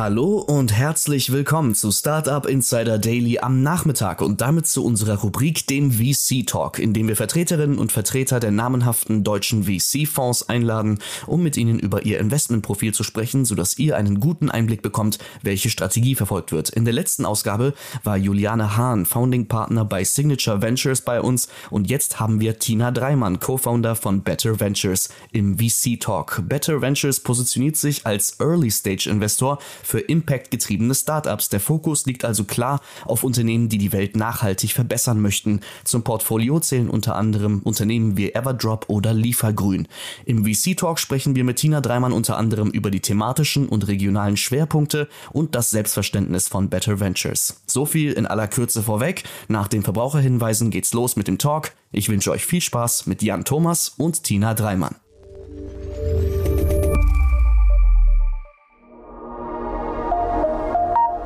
Hallo und herzlich willkommen zu Startup Insider Daily am Nachmittag und damit zu unserer Rubrik dem VC Talk, in dem wir Vertreterinnen und Vertreter der namenhaften deutschen VC-Fonds einladen, um mit ihnen über ihr Investmentprofil zu sprechen, sodass ihr einen guten Einblick bekommt, welche Strategie verfolgt wird. In der letzten Ausgabe war Juliane Hahn, Founding Partner bei Signature Ventures bei uns und jetzt haben wir Tina Dreimann, Co-Founder von Better Ventures im VC Talk. Better Ventures positioniert sich als Early Stage Investor für Impact-getriebene Startups. Der Fokus liegt also klar auf Unternehmen, die die Welt nachhaltig verbessern möchten. Zum Portfolio zählen unter anderem Unternehmen wie Everdrop oder Liefergrün. Im VC-Talk sprechen wir mit Tina Dreimann unter anderem über die thematischen und regionalen Schwerpunkte und das Selbstverständnis von Better Ventures. So viel in aller Kürze vorweg. Nach den Verbraucherhinweisen geht's los mit dem Talk. Ich wünsche euch viel Spaß mit Jan Thomas und Tina Dreimann.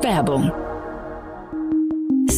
Werbung.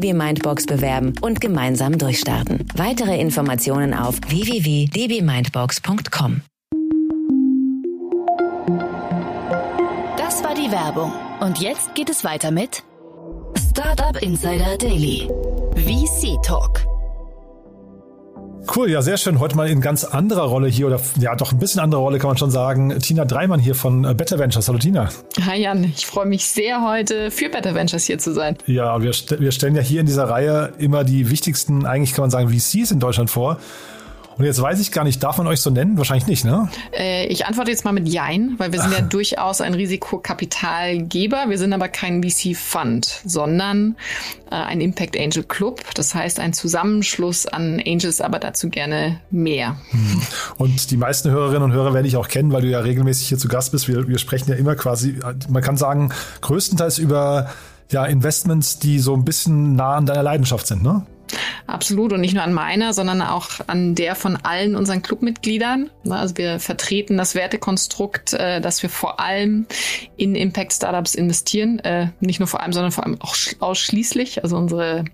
Mindbox bewerben und gemeinsam durchstarten. Weitere Informationen auf www.dbmindbox.com. Das war die Werbung. Und jetzt geht es weiter mit Startup Insider Daily. VC Talk. Cool, ja, sehr schön. Heute mal in ganz anderer Rolle hier oder ja, doch ein bisschen andere Rolle kann man schon sagen. Tina Dreimann hier von äh, Better Ventures. Hallo Tina. Hi Jan, ich freue mich sehr heute für Better Ventures hier zu sein. Ja, wir, wir stellen ja hier in dieser Reihe immer die wichtigsten, eigentlich kann man sagen, VCs in Deutschland vor. Und jetzt weiß ich gar nicht, darf man euch so nennen? Wahrscheinlich nicht, ne? Äh, ich antworte jetzt mal mit Jein, weil wir sind ja durchaus ein Risikokapitalgeber. Wir sind aber kein VC-Fund, sondern äh, ein Impact Angel Club. Das heißt ein Zusammenschluss an Angels, aber dazu gerne mehr. Hm. Und die meisten Hörerinnen und Hörer werde ich auch kennen, weil du ja regelmäßig hier zu Gast bist. Wir, wir sprechen ja immer quasi, man kann sagen, größtenteils über ja, Investments, die so ein bisschen nah an deiner Leidenschaft sind, ne? Absolut und nicht nur an meiner, sondern auch an der von allen unseren Clubmitgliedern. Also wir vertreten das Wertekonstrukt, äh, dass wir vor allem in Impact Startups investieren. Äh, nicht nur vor allem, sondern vor allem auch ausschließlich. Also unsere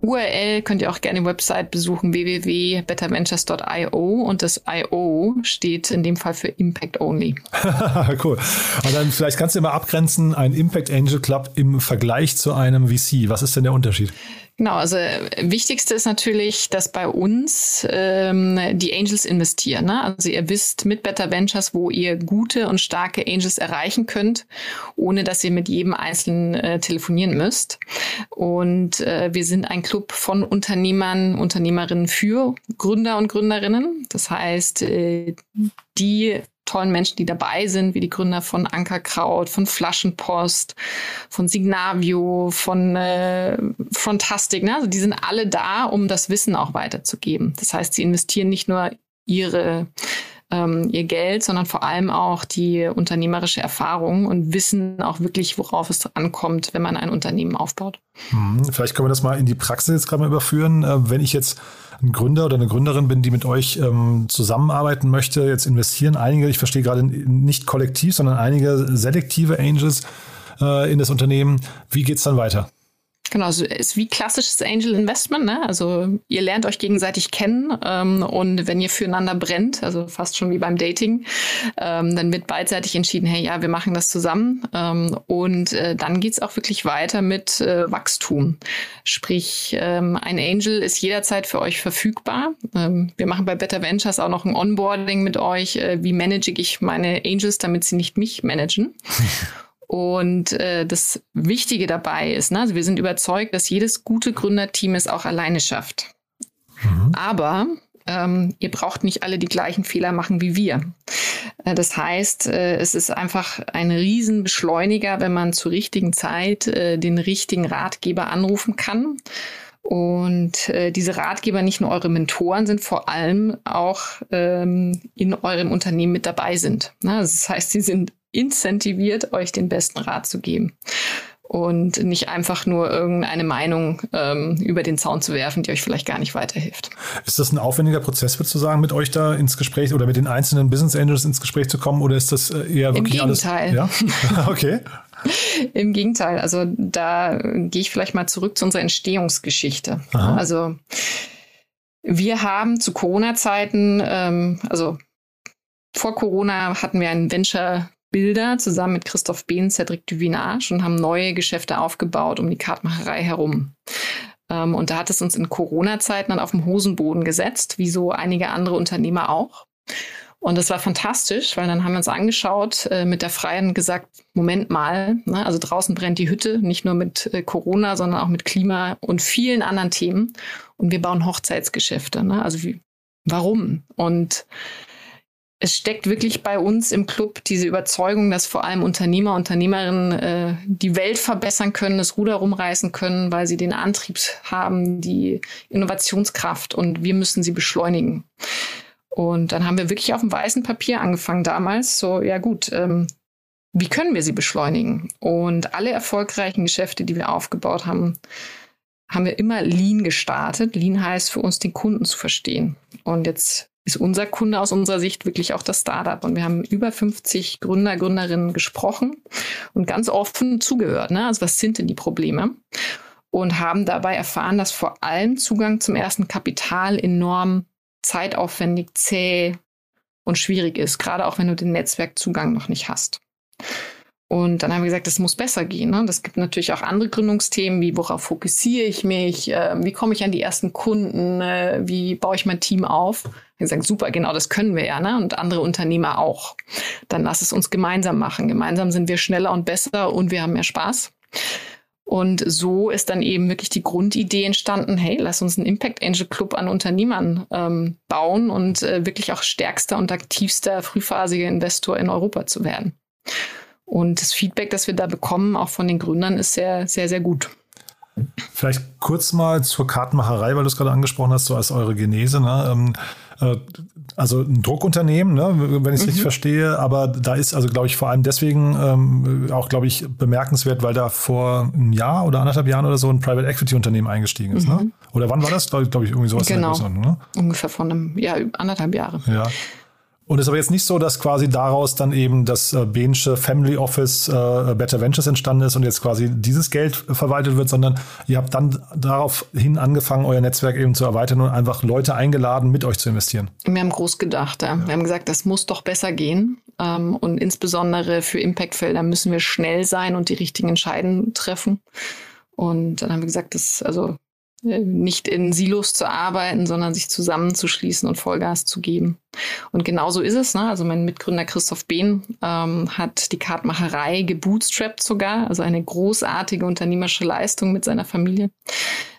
URL könnt ihr auch gerne die Website besuchen, www.betterventures.io und das IO steht in dem Fall für Impact Only. cool. Und dann vielleicht kannst du mal abgrenzen, ein Impact Angel Club im Vergleich zu einem VC. Was ist denn der Unterschied? Genau, also wichtigste ist natürlich, dass bei uns ähm, die Angels investieren. Ne? Also ihr wisst mit Better Ventures, wo ihr gute und starke Angels erreichen könnt, ohne dass ihr mit jedem Einzelnen äh, telefonieren müsst. Und äh, wir sind ein Club von Unternehmern, Unternehmerinnen für Gründer und Gründerinnen. Das heißt, äh, die tollen Menschen, die dabei sind, wie die Gründer von Ankerkraut, von Flaschenpost, von Signavio, von äh, Frontastic. Ne? Also die sind alle da, um das Wissen auch weiterzugeben. Das heißt, sie investieren nicht nur ihre ähm, ihr Geld, sondern vor allem auch die unternehmerische Erfahrung und wissen auch wirklich, worauf es ankommt, wenn man ein Unternehmen aufbaut. Hm, vielleicht können wir das mal in die Praxis jetzt gerade mal überführen. Äh, wenn ich jetzt ein Gründer oder eine Gründerin bin, die mit euch ähm, zusammenarbeiten möchte, jetzt investieren einige, ich verstehe gerade nicht kollektiv, sondern einige selektive Angels äh, in das Unternehmen. Wie geht's dann weiter? Genau, also ist wie klassisches Angel Investment. Ne? Also ihr lernt euch gegenseitig kennen ähm, und wenn ihr füreinander brennt, also fast schon wie beim Dating, ähm, dann wird beidseitig entschieden, hey, ja, wir machen das zusammen. Ähm, und äh, dann geht's auch wirklich weiter mit äh, Wachstum. Sprich, ähm, ein Angel ist jederzeit für euch verfügbar. Ähm, wir machen bei Better Ventures auch noch ein Onboarding mit euch. Äh, wie manage ich meine Angels, damit sie nicht mich managen? Und äh, das Wichtige dabei ist, ne, also wir sind überzeugt, dass jedes gute Gründerteam es auch alleine schafft. Mhm. Aber ähm, ihr braucht nicht alle die gleichen Fehler machen wie wir. Äh, das heißt, äh, es ist einfach ein Riesenbeschleuniger, wenn man zur richtigen Zeit äh, den richtigen Ratgeber anrufen kann. Und äh, diese Ratgeber, nicht nur eure Mentoren, sind vor allem auch ähm, in eurem Unternehmen mit dabei sind. Na, das heißt, sie sind incentiviert, euch den besten Rat zu geben und nicht einfach nur irgendeine Meinung ähm, über den Zaun zu werfen, die euch vielleicht gar nicht weiterhilft. Ist das ein aufwendiger Prozess, würdest du sagen, mit euch da ins Gespräch oder mit den einzelnen Business Angels ins Gespräch zu kommen oder ist das äh, eher wirklich Im Gegenteil. alles? Ja, okay. Im Gegenteil, also da gehe ich vielleicht mal zurück zu unserer Entstehungsgeschichte. Aha. Also wir haben zu Corona-Zeiten, ähm, also vor Corona hatten wir einen Venture Bilder zusammen mit Christoph Behn, Cedric Duvinage und haben neue Geschäfte aufgebaut um die Kartmacherei herum. Ähm, und da hat es uns in Corona-Zeiten dann auf dem Hosenboden gesetzt, wie so einige andere Unternehmer auch. Und das war fantastisch, weil dann haben wir uns angeschaut äh, mit der Freien gesagt, Moment mal, ne, also draußen brennt die Hütte, nicht nur mit äh, Corona, sondern auch mit Klima und vielen anderen Themen. Und wir bauen Hochzeitsgeschäfte. Ne? Also wie, warum? Und es steckt wirklich bei uns im Club diese Überzeugung, dass vor allem Unternehmer, Unternehmerinnen äh, die Welt verbessern können, das Ruder rumreißen können, weil sie den Antrieb haben, die Innovationskraft und wir müssen sie beschleunigen. Und dann haben wir wirklich auf dem weißen Papier angefangen damals. So, ja gut, ähm, wie können wir sie beschleunigen? Und alle erfolgreichen Geschäfte, die wir aufgebaut haben, haben wir immer Lean gestartet. Lean heißt für uns, den Kunden zu verstehen. Und jetzt ist unser Kunde aus unserer Sicht wirklich auch das Startup. Und wir haben über 50 Gründer, Gründerinnen gesprochen und ganz offen zugehört. Ne? Also was sind denn die Probleme? Und haben dabei erfahren, dass vor allem Zugang zum ersten Kapital enorm zeitaufwendig, zäh und schwierig ist, gerade auch wenn du den Netzwerkzugang noch nicht hast. Und dann haben wir gesagt, das muss besser gehen. Ne? Das gibt natürlich auch andere Gründungsthemen, wie worauf fokussiere ich mich, äh, wie komme ich an die ersten Kunden, äh, wie baue ich mein Team auf. Sagen, super, genau das können wir ja, ne? Und andere Unternehmer auch. Dann lass es uns gemeinsam machen. Gemeinsam sind wir schneller und besser und wir haben mehr Spaß. Und so ist dann eben wirklich die Grundidee entstanden, hey, lass uns einen Impact Angel Club an Unternehmern ähm, bauen und äh, wirklich auch stärkster und aktivster frühphasiger Investor in Europa zu werden. Und das Feedback, das wir da bekommen, auch von den Gründern, ist sehr, sehr, sehr gut. Vielleicht kurz mal zur Kartenmacherei, weil du es gerade angesprochen hast, so als eure Genese. Ne? Ähm, äh, also ein Druckunternehmen, ne, wenn ich es mhm. richtig verstehe, aber da ist also, glaube ich, vor allem deswegen ähm, auch, glaube ich, bemerkenswert, weil da vor einem Jahr oder anderthalb Jahren oder so ein Private Equity Unternehmen eingestiegen ist. Ne? Mhm. Ne? Oder wann war das? Glaube glaub ich, irgendwie sowas. Genau. Ne? Ungefähr vor einem Jahr, anderthalb Jahre. Ja. Und es ist aber jetzt nicht so, dass quasi daraus dann eben das äh, Behnsche Family Office äh, Better Ventures entstanden ist und jetzt quasi dieses Geld verwaltet wird, sondern ihr habt dann daraufhin angefangen, euer Netzwerk eben zu erweitern und einfach Leute eingeladen, mit euch zu investieren. Wir haben groß gedacht. Ja. Wir haben gesagt, das muss doch besser gehen. Ähm, und insbesondere für Impactfelder müssen wir schnell sein und die richtigen Entscheidungen treffen. Und dann haben wir gesagt, das, also nicht in Silos zu arbeiten, sondern sich zusammenzuschließen und Vollgas zu geben. Und genau so ist es. Ne? Also mein Mitgründer Christoph Behn ähm, hat die Kartmacherei gebootstrapped sogar, also eine großartige unternehmerische Leistung mit seiner Familie.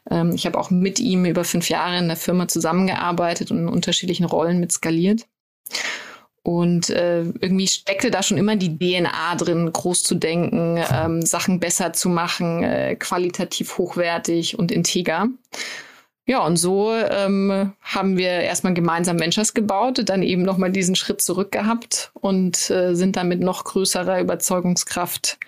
Ähm, ich habe auch mit ihm über fünf Jahre in der Firma zusammengearbeitet und in unterschiedlichen Rollen mit skaliert. Und äh, irgendwie steckte da schon immer die DNA drin, groß zu denken, ähm, Sachen besser zu machen, äh, qualitativ hochwertig und integer. Ja, und so ähm, haben wir erstmal gemeinsam Ventures gebaut, dann eben nochmal diesen Schritt zurück gehabt und äh, sind dann mit noch größerer Überzeugungskraft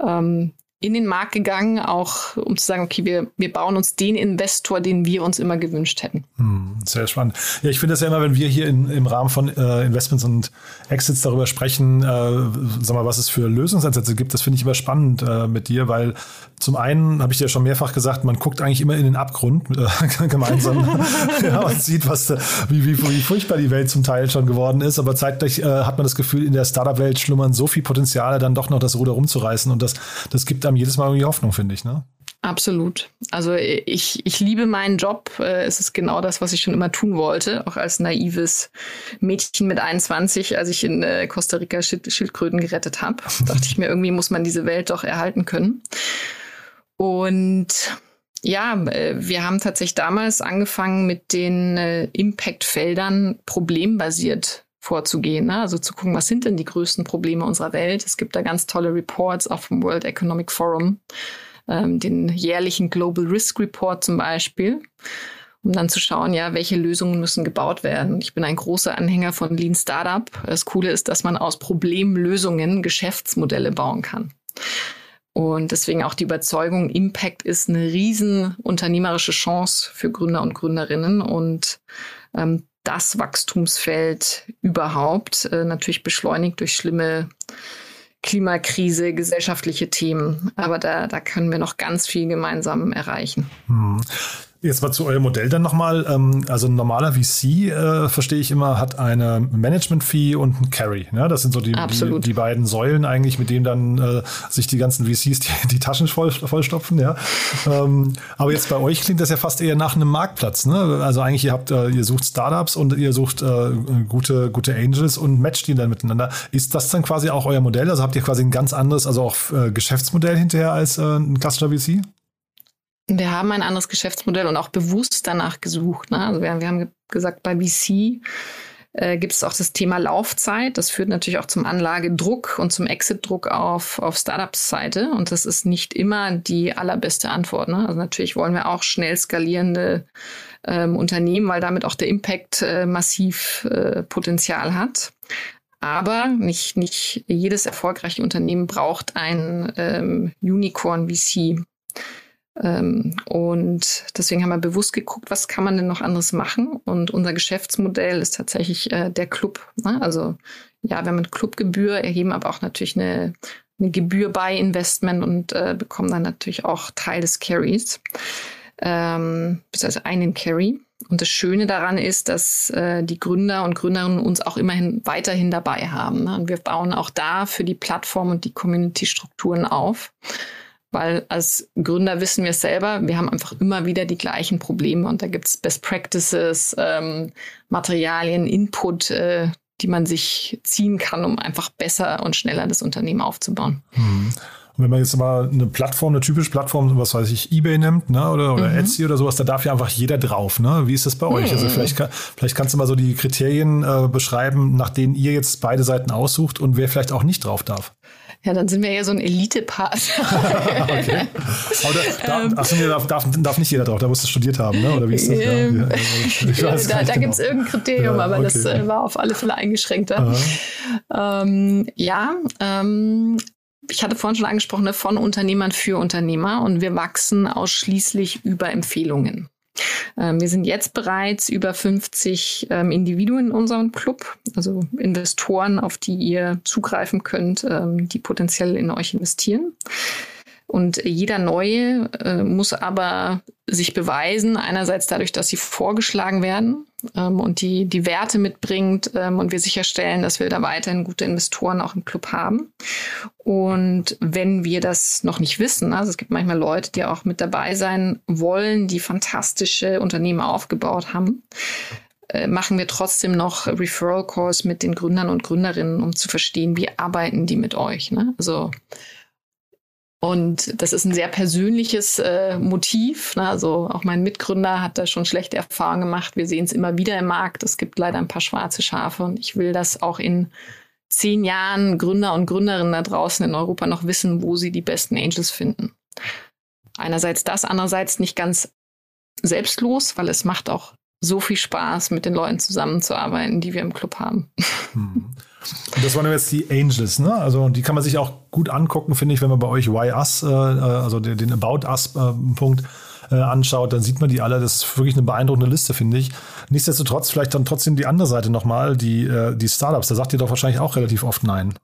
ähm, in den Markt gegangen, auch um zu sagen, okay, wir, wir bauen uns den Investor, den wir uns immer gewünscht hätten. Hm, sehr spannend. Ja, ich finde das ja immer, wenn wir hier in, im Rahmen von äh, Investments und Exits darüber sprechen, äh, sag mal, was es für Lösungsansätze gibt, das finde ich immer spannend äh, mit dir, weil zum einen habe ich dir schon mehrfach gesagt, man guckt eigentlich immer in den Abgrund äh, gemeinsam ja, und sieht, was, wie, wie, wie furchtbar die Welt zum Teil schon geworden ist, aber zeitgleich äh, hat man das Gefühl, in der Startup-Welt schlummern so viel Potenziale, dann doch noch das Ruder rumzureißen und das, das gibt einem jedes Mal irgendwie Hoffnung, finde ich. Ne? Absolut. Also ich, ich liebe meinen Job. Äh, es ist genau das, was ich schon immer tun wollte, auch als naives Mädchen mit 21, als ich in äh, Costa Rica Schildkröten gerettet habe. dachte ich mir, irgendwie muss man diese Welt doch erhalten können. Und ja, äh, wir haben tatsächlich damals angefangen mit den Impact-Feldern problembasiert vorzugehen. Ne? Also zu gucken, was sind denn die größten Probleme unserer Welt. Es gibt da ganz tolle Reports auch vom World Economic Forum ähm, den jährlichen Global Risk Report zum Beispiel, um dann zu schauen, ja, welche Lösungen müssen gebaut werden. Ich bin ein großer Anhänger von Lean Startup. Das Coole ist, dass man aus Problemlösungen Geschäftsmodelle bauen kann. Und deswegen auch die Überzeugung, Impact ist eine riesen unternehmerische Chance für Gründer und Gründerinnen und ähm, das Wachstumsfeld überhaupt, äh, natürlich beschleunigt durch schlimme Klimakrise, gesellschaftliche Themen. Aber da, da können wir noch ganz viel gemeinsam erreichen. Hm. Jetzt mal zu eurem Modell dann nochmal. Ähm, also ein normaler VC, äh, verstehe ich immer, hat eine Management-Fee und ein Carry. Ne? Das sind so die, die, die, beiden Säulen eigentlich, mit denen dann äh, sich die ganzen VCs die, die Taschen voll, vollstopfen. Ja? Ähm, aber jetzt bei euch klingt das ja fast eher nach einem Marktplatz. Ne? Also eigentlich, ihr habt, äh, ihr sucht Startups und ihr sucht äh, gute, gute Angels und matcht die dann miteinander. Ist das dann quasi auch euer Modell? Also habt ihr quasi ein ganz anderes, also auch äh, Geschäftsmodell hinterher als äh, ein klassischer VC? Wir haben ein anderes Geschäftsmodell und auch bewusst danach gesucht. Ne? Also wir, wir haben gesagt, bei VC äh, gibt es auch das Thema Laufzeit. Das führt natürlich auch zum Anlagedruck und zum Exit-Druck auf, auf Startups-Seite. Und das ist nicht immer die allerbeste Antwort. Ne? Also natürlich wollen wir auch schnell skalierende ähm, Unternehmen, weil damit auch der Impact äh, massiv äh, Potenzial hat. Aber nicht, nicht jedes erfolgreiche Unternehmen braucht ein ähm, Unicorn VC. Ähm, und deswegen haben wir bewusst geguckt, was kann man denn noch anderes machen? Und unser Geschäftsmodell ist tatsächlich äh, der Club. Ne? Also ja, wir haben eine Clubgebühr, erheben aber auch natürlich eine, eine Gebühr bei Investment und äh, bekommen dann natürlich auch Teil des Carries, ähm, also einen Carry. Und das Schöne daran ist, dass äh, die Gründer und Gründerinnen uns auch immerhin weiterhin dabei haben. Ne? Und wir bauen auch da für die Plattform und die Community-Strukturen auf weil als Gründer wissen wir es selber, wir haben einfach immer wieder die gleichen Probleme und da gibt es Best Practices, ähm, Materialien, Input, äh, die man sich ziehen kann, um einfach besser und schneller das Unternehmen aufzubauen. Mhm. Und wenn man jetzt mal eine Plattform, eine typische Plattform, was weiß ich, eBay nimmt, ne, oder, oder mhm. Etsy oder sowas, da darf ja einfach jeder drauf, ne? Wie ist das bei mhm. euch? Also vielleicht, vielleicht kannst du mal so die Kriterien äh, beschreiben, nach denen ihr jetzt beide Seiten aussucht und wer vielleicht auch nicht drauf darf. Ja, dann sind wir ja so ein Elite-Part. okay. Aber da, ähm, achso, nee, darf, darf, darf, nicht jeder drauf, da musst du studiert haben, ne? oder wie ist das? Ähm, ja, ja, da da genau. gibt es irgendein Kriterium, ja, aber okay. das äh, war auf alle Fälle eingeschränkter. Ähm, ja, ähm, ich hatte vorhin schon angesprochen, ne, von Unternehmern für Unternehmer und wir wachsen ausschließlich über Empfehlungen. Ähm, wir sind jetzt bereits über 50 ähm, Individuen in unserem Club, also Investoren, auf die ihr zugreifen könnt, ähm, die potenziell in euch investieren. Und jeder Neue äh, muss aber sich beweisen, einerseits dadurch, dass sie vorgeschlagen werden ähm, und die, die Werte mitbringt ähm, und wir sicherstellen, dass wir da weiterhin gute Investoren auch im Club haben. Und wenn wir das noch nicht wissen, also es gibt manchmal Leute, die auch mit dabei sein wollen, die fantastische Unternehmen aufgebaut haben, äh, machen wir trotzdem noch Referral Calls mit den Gründern und Gründerinnen, um zu verstehen, wie arbeiten die mit euch. Ne? Also und das ist ein sehr persönliches äh, Motiv. Ne? Also auch mein Mitgründer hat da schon schlechte Erfahrungen gemacht. Wir sehen es immer wieder im Markt. Es gibt leider ein paar schwarze Schafe und ich will, dass auch in zehn Jahren Gründer und Gründerinnen da draußen in Europa noch wissen, wo sie die besten Angels finden. Einerseits das, andererseits nicht ganz selbstlos, weil es macht auch so viel Spaß, mit den Leuten zusammenzuarbeiten, die wir im Club haben. Hm. Und das waren jetzt die Angels, ne? Also die kann man sich auch gut angucken, finde ich, wenn man bei euch Why Us, äh, also den, About Us-Punkt äh, anschaut, dann sieht man die alle. Das ist wirklich eine beeindruckende Liste, finde ich. Nichtsdestotrotz vielleicht dann trotzdem die andere Seite nochmal, die, äh, die Startups. Da sagt ihr doch wahrscheinlich auch relativ oft Nein.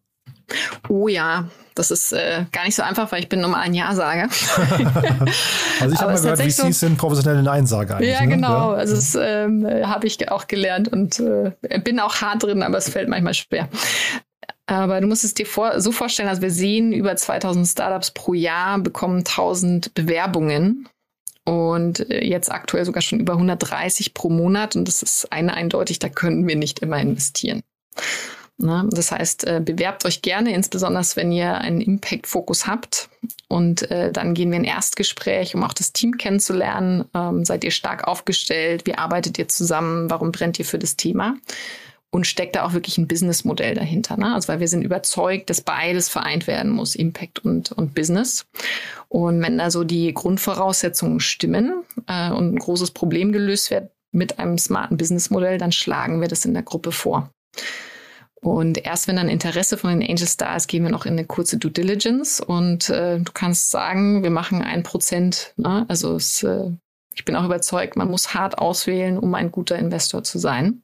Oh ja, das ist äh, gar nicht so einfach, weil ich bin normal ein Ja-Sager. also ich habe mal gehört, VCs sind professionelle Nein-Sager eigentlich. Ja, ne? genau. Ja. Also das ähm, habe ich auch gelernt und äh, bin auch hart drin, aber es fällt manchmal schwer. Aber du musst es dir vor, so vorstellen, dass wir sehen über 2000 Startups pro Jahr, bekommen 1000 Bewerbungen und äh, jetzt aktuell sogar schon über 130 pro Monat. Und das ist eine eindeutig, da können wir nicht immer investieren. Na, das heißt, äh, bewerbt euch gerne, insbesondere wenn ihr einen Impact-Fokus habt. Und äh, dann gehen wir in Erstgespräch, um auch das Team kennenzulernen. Ähm, seid ihr stark aufgestellt? Wie arbeitet ihr zusammen? Warum brennt ihr für das Thema? und steckt da auch wirklich ein Businessmodell dahinter. Ne? Also weil wir sind überzeugt, dass beides vereint werden muss, Impact und, und Business. Und wenn da so die Grundvoraussetzungen stimmen äh, und ein großes Problem gelöst wird mit einem smarten Businessmodell, dann schlagen wir das in der Gruppe vor. Und erst wenn dann Interesse von den Angels da ist, gehen wir noch in eine kurze Due Diligence und äh, du kannst sagen, wir machen ein Prozent. Ne? Also es, äh, ich bin auch überzeugt, man muss hart auswählen, um ein guter Investor zu sein.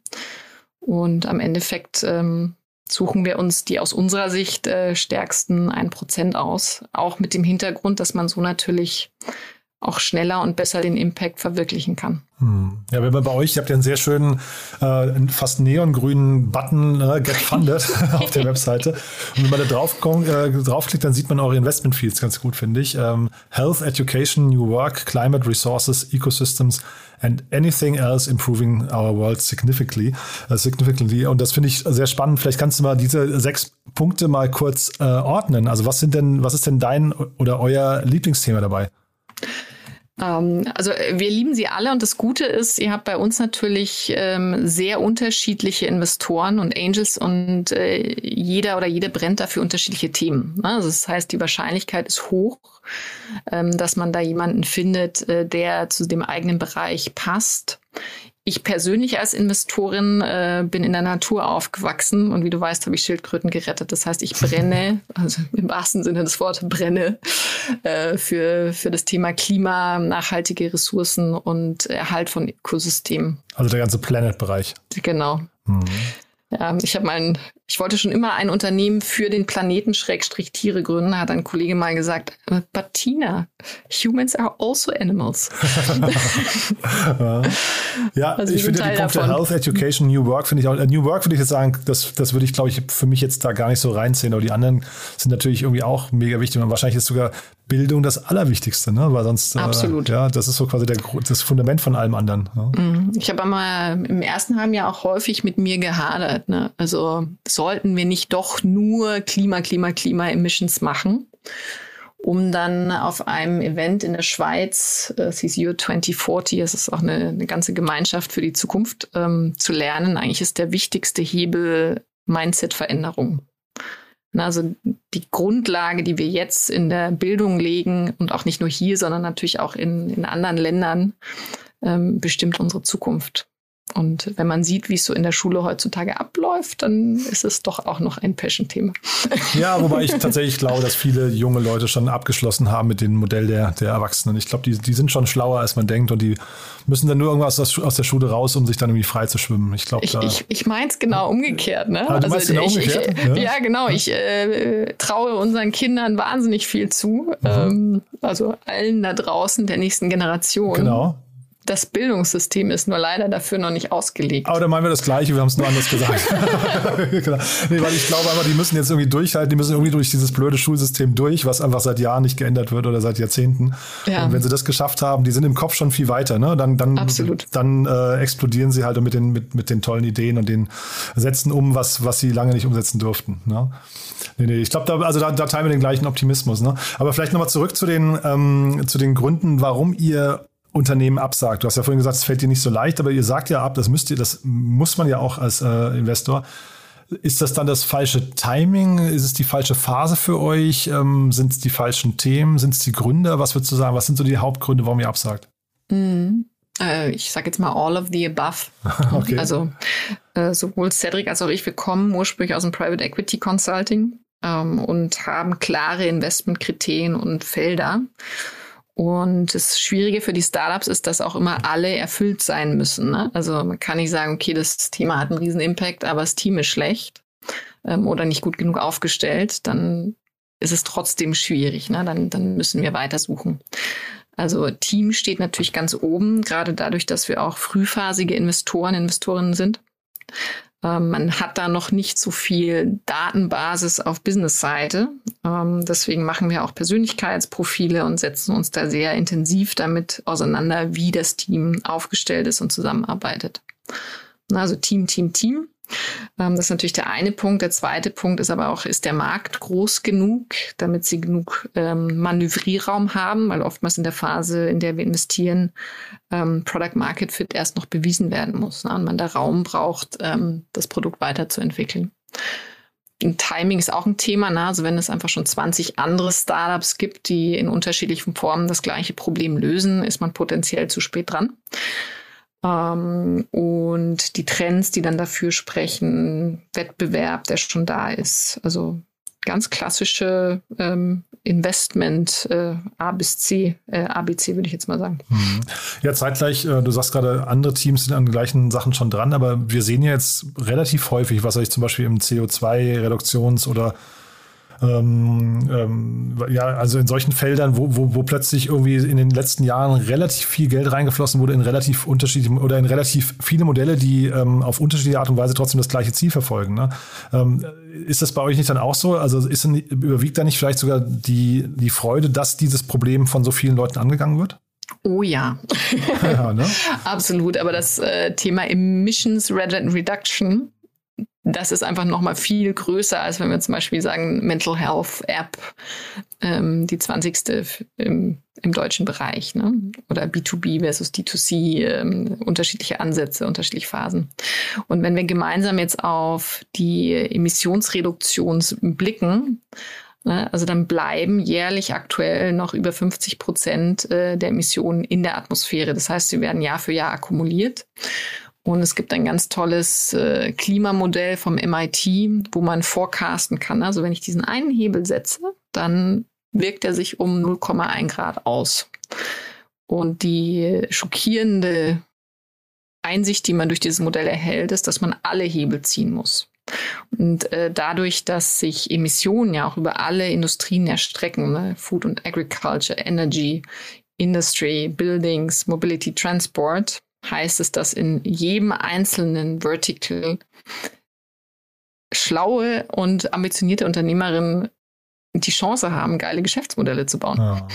Und am Endeffekt ähm, suchen wir uns die aus unserer Sicht äh, stärksten ein Prozent aus. Auch mit dem Hintergrund, dass man so natürlich auch schneller und besser den Impact verwirklichen kann. Hm. Ja, wenn man bei euch, ihr habt ja einen sehr schönen, äh, fast neongrünen Button äh, Get Funded auf der Webseite. Und wenn man da drauf, äh, draufklickt, dann sieht man eure Investment Fields ganz gut, finde ich. Ähm, Health, Education, New Work, Climate, Resources, Ecosystems and anything else improving our world significantly. Uh, significantly. Und das finde ich sehr spannend. Vielleicht kannst du mal diese sechs Punkte mal kurz äh, ordnen. Also was sind denn, was ist denn dein oder euer Lieblingsthema dabei? Ähm, also äh, wir lieben sie alle und das Gute ist, ihr habt bei uns natürlich ähm, sehr unterschiedliche Investoren und Angels und äh, jeder oder jede brennt dafür unterschiedliche Themen. Ne? Also das heißt, die Wahrscheinlichkeit ist hoch, ähm, dass man da jemanden findet, äh, der zu dem eigenen Bereich passt. Ich persönlich als Investorin äh, bin in der Natur aufgewachsen und wie du weißt, habe ich Schildkröten gerettet. Das heißt, ich brenne, also im wahrsten Sinne des Wortes brenne, äh, für, für das Thema Klima, nachhaltige Ressourcen und Erhalt von Ökosystemen. Also der ganze Planet-Bereich. Genau. Mhm. Ja, ich habe mal ich wollte schon immer ein Unternehmen für den Planeten Schrägstrich Tiere gründen, hat ein Kollege mal gesagt, but Tina, humans are also animals. ja, also ich finde die Punkte davon. Health, Education, New Work finde ich auch, äh, New Work würde ich jetzt sagen, das, das würde ich glaube ich für mich jetzt da gar nicht so reinziehen, aber die anderen sind natürlich irgendwie auch mega wichtig und wahrscheinlich ist sogar Bildung das Allerwichtigste, ne? Weil sonst, Absolut. Äh, ja, das ist so quasi der, das Fundament von allem anderen. Ne? Ich habe einmal im ersten halben Jahr auch häufig mit mir gehadert. Ne? Also sollten wir nicht doch nur Klima, Klima, Klima Emissions machen, um dann auf einem Event in der Schweiz, äh, CCU 2040, es ist auch eine, eine, ganze Gemeinschaft für die Zukunft, ähm, zu lernen. Eigentlich ist der wichtigste Hebel Mindset-Veränderung. Also die Grundlage, die wir jetzt in der Bildung legen und auch nicht nur hier, sondern natürlich auch in, in anderen Ländern, ähm, bestimmt unsere Zukunft. Und wenn man sieht, wie es so in der Schule heutzutage abläuft, dann ist es doch auch noch ein Passion-Thema. Ja, wobei ich tatsächlich glaube, dass viele junge Leute schon abgeschlossen haben mit dem Modell der, der Erwachsenen. Ich glaube, die, die sind schon schlauer, als man denkt und die müssen dann nur irgendwas aus, aus der Schule raus, um sich dann irgendwie frei zu schwimmen. Ich glaube, ich, ich, ich meine es genau umgekehrt. Ne? Ah, also genau ich, umgekehrt? Ich, ja? ja? genau. Ich äh, traue unseren Kindern wahnsinnig viel zu. Mhm. Ähm, also allen da draußen der nächsten Generation. Genau das Bildungssystem ist nur leider dafür noch nicht ausgelegt. Aber da meinen wir das Gleiche, wir haben es nur anders gesagt. genau. nee, weil ich glaube einfach, die müssen jetzt irgendwie durchhalten, die müssen irgendwie durch dieses blöde Schulsystem durch, was einfach seit Jahren nicht geändert wird oder seit Jahrzehnten. Ja. Und wenn sie das geschafft haben, die sind im Kopf schon viel weiter, ne? Dann, dann, Absolut. dann äh, explodieren sie halt mit den, mit, mit den tollen Ideen und den Sätzen um, was, was sie lange nicht umsetzen durften. Ne? Nee, nee, ich glaube, da, also da, da teilen wir den gleichen Optimismus. Ne? Aber vielleicht nochmal zurück zu den, ähm, zu den Gründen, warum ihr Unternehmen absagt. Du hast ja vorhin gesagt, es fällt dir nicht so leicht, aber ihr sagt ja ab, das müsst ihr, das muss man ja auch als äh, Investor. Ist das dann das falsche Timing? Ist es die falsche Phase für euch? Ähm, sind es die falschen Themen? Sind es die Gründe? Was würdest du sagen? Was sind so die Hauptgründe, warum ihr absagt? Mhm. Äh, ich sage jetzt mal all of the above. okay. Also äh, sowohl Cedric als auch ich, wir kommen ursprünglich aus dem Private Equity Consulting ähm, und haben klare Investmentkriterien und Felder. Und das Schwierige für die Startups ist, dass auch immer alle erfüllt sein müssen. Ne? Also man kann nicht sagen, okay, das Thema hat einen riesen Impact, aber das Team ist schlecht ähm, oder nicht gut genug aufgestellt, dann ist es trotzdem schwierig. Ne? Dann, dann müssen wir weitersuchen. Also Team steht natürlich ganz oben, gerade dadurch, dass wir auch frühphasige Investoren, Investorinnen sind. Ähm, man hat da noch nicht so viel Datenbasis auf Business-Seite. Ähm, deswegen machen wir auch Persönlichkeitsprofile und setzen uns da sehr intensiv damit auseinander, wie das Team aufgestellt ist und zusammenarbeitet. Also Team, Team, Team. Ähm, das ist natürlich der eine Punkt. Der zweite Punkt ist aber auch, ist der Markt groß genug, damit sie genug ähm, Manövrierraum haben, weil oftmals in der Phase, in der wir investieren, ähm, Product Market Fit erst noch bewiesen werden muss ne? und man da Raum braucht, ähm, das Produkt weiterzuentwickeln. Und Timing ist auch ein Thema. Ne? Also wenn es einfach schon 20 andere Startups gibt, die in unterschiedlichen Formen das gleiche Problem lösen, ist man potenziell zu spät dran. Ähm, und die Trends, die dann dafür sprechen, Wettbewerb, der schon da ist. Also ganz klassische ähm, Investment äh, A bis C, äh, ABC würde ich jetzt mal sagen. Mhm. Ja, zeitgleich, äh, du sagst gerade, andere Teams sind an gleichen Sachen schon dran, aber wir sehen ja jetzt relativ häufig, was ich zum Beispiel im CO2-Reduktions- oder ähm, ähm, ja, also in solchen Feldern, wo, wo, wo plötzlich irgendwie in den letzten Jahren relativ viel Geld reingeflossen wurde in relativ unterschiedliche oder in relativ viele Modelle, die ähm, auf unterschiedliche Art und Weise trotzdem das gleiche Ziel verfolgen. Ne? Ähm, ist das bei euch nicht dann auch so? Also ist, überwiegt da nicht vielleicht sogar die, die Freude, dass dieses Problem von so vielen Leuten angegangen wird? Oh ja, ja ne? absolut. Aber das äh, Thema Emissions Reduction das ist einfach noch mal viel größer, als wenn wir zum Beispiel sagen Mental Health App, ähm, die 20. Im, im deutschen Bereich, ne? oder B2B versus D2C, ähm, unterschiedliche Ansätze, unterschiedliche Phasen. Und wenn wir gemeinsam jetzt auf die Emissionsreduktion blicken, ne, also dann bleiben jährlich aktuell noch über 50 Prozent äh, der Emissionen in der Atmosphäre. Das heißt, sie werden Jahr für Jahr akkumuliert. Und es gibt ein ganz tolles äh, Klimamodell vom MIT, wo man forecasten kann. Also wenn ich diesen einen Hebel setze, dann wirkt er sich um 0,1 Grad aus. Und die schockierende Einsicht, die man durch dieses Modell erhält, ist, dass man alle Hebel ziehen muss. Und äh, dadurch, dass sich Emissionen ja auch über alle Industrien erstrecken, ne? Food and Agriculture, Energy, Industry, Buildings, Mobility, Transport, heißt es, dass in jedem einzelnen Vertical schlaue und ambitionierte Unternehmerinnen die Chance haben, geile Geschäftsmodelle zu bauen. Ja.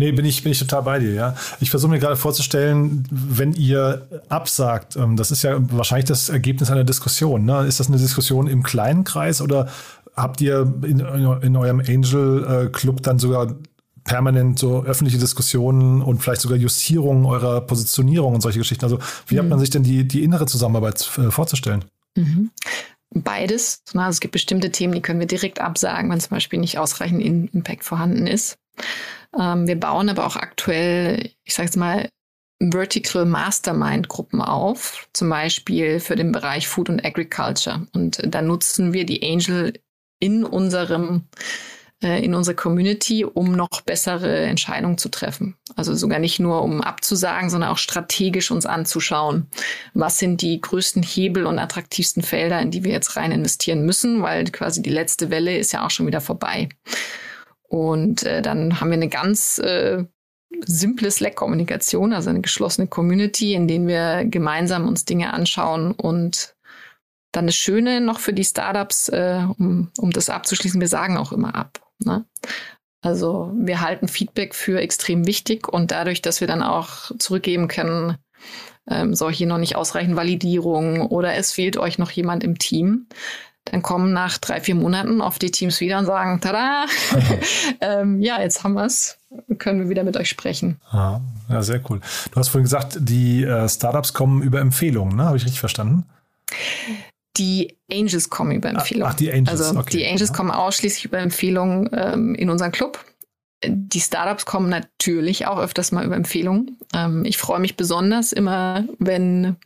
Nee, bin ich, bin ich total bei dir, ja. Ich versuche mir gerade vorzustellen, wenn ihr absagt, ähm, das ist ja wahrscheinlich das Ergebnis einer Diskussion. Ne? Ist das eine Diskussion im kleinen Kreis oder habt ihr in, in eurem Angel Club dann sogar permanent so öffentliche Diskussionen und vielleicht sogar Justierungen eurer Positionierung und solche Geschichten. Also wie mhm. hat man sich denn die, die innere Zusammenarbeit äh, vorzustellen? Mhm. Beides. Also es gibt bestimmte Themen, die können wir direkt absagen, wenn zum Beispiel nicht ausreichend Impact vorhanden ist. Ähm, wir bauen aber auch aktuell, ich sage jetzt mal, Vertical Mastermind Gruppen auf, zum Beispiel für den Bereich Food und Agriculture. Und da nutzen wir die Angel in unserem äh, in unserer Community, um noch bessere Entscheidungen zu treffen. Also sogar nicht nur um abzusagen, sondern auch strategisch uns anzuschauen. Was sind die größten Hebel und attraktivsten Felder, in die wir jetzt rein investieren müssen, weil quasi die letzte Welle ist ja auch schon wieder vorbei. Und äh, dann haben wir eine ganz äh, simple Slack-Kommunikation, also eine geschlossene Community, in denen wir gemeinsam uns Dinge anschauen und dann das Schöne noch für die Startups, äh, um, um das abzuschließen, wir sagen auch immer ab. Ne? Also wir halten Feedback für extrem wichtig und dadurch, dass wir dann auch zurückgeben können, ähm, hier noch nicht ausreichend Validierung oder es fehlt euch noch jemand im Team, dann kommen nach drei, vier Monaten oft die Teams wieder und sagen, tada, ähm, ja, jetzt haben wir es, können wir wieder mit euch sprechen. Ja, ja, sehr cool. Du hast vorhin gesagt, die äh, Startups kommen über Empfehlungen, ne? Habe ich richtig verstanden? Die Angels kommen über Empfehlungen. Ach, die Angels. Also okay. die Angels ja. kommen ausschließlich über Empfehlungen ähm, in unseren Club. Die Startups kommen natürlich auch öfters mal über Empfehlungen. Ähm, ich freue mich besonders immer, wenn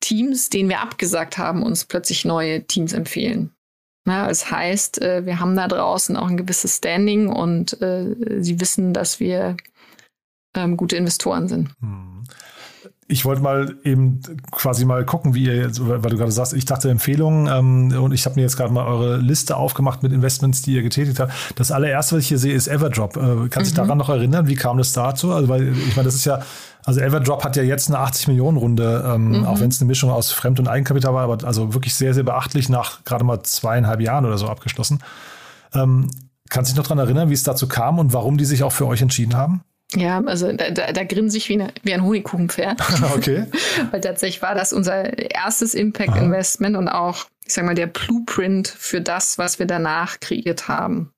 Teams, denen wir abgesagt haben, uns plötzlich neue Teams empfehlen. Na, es heißt, äh, wir haben da draußen auch ein gewisses Standing und äh, sie wissen, dass wir ähm, gute Investoren sind. Hm. Ich wollte mal eben quasi mal gucken, wie ihr, jetzt, weil du gerade sagst, ich dachte Empfehlungen ähm, und ich habe mir jetzt gerade mal eure Liste aufgemacht mit Investments, die ihr getätigt habt. Das allererste, was ich hier sehe, ist Everdrop. Äh, kannst du mhm. daran noch erinnern? Wie kam das dazu? Also, weil ich meine, das ist ja, also Everdrop hat ja jetzt eine 80 Millionen Runde, ähm, mhm. auch wenn es eine Mischung aus Fremd- und Eigenkapital war, aber also wirklich sehr, sehr beachtlich nach gerade mal zweieinhalb Jahren oder so abgeschlossen. Ähm, kannst du dich noch daran erinnern, wie es dazu kam und warum die sich auch für euch entschieden haben? Ja, also da, da, da grinse ich wie, eine, wie ein Honigkuchenpferd. okay. Weil tatsächlich war das unser erstes Impact-Investment und auch, ich sag mal, der Blueprint für das, was wir danach kreiert haben.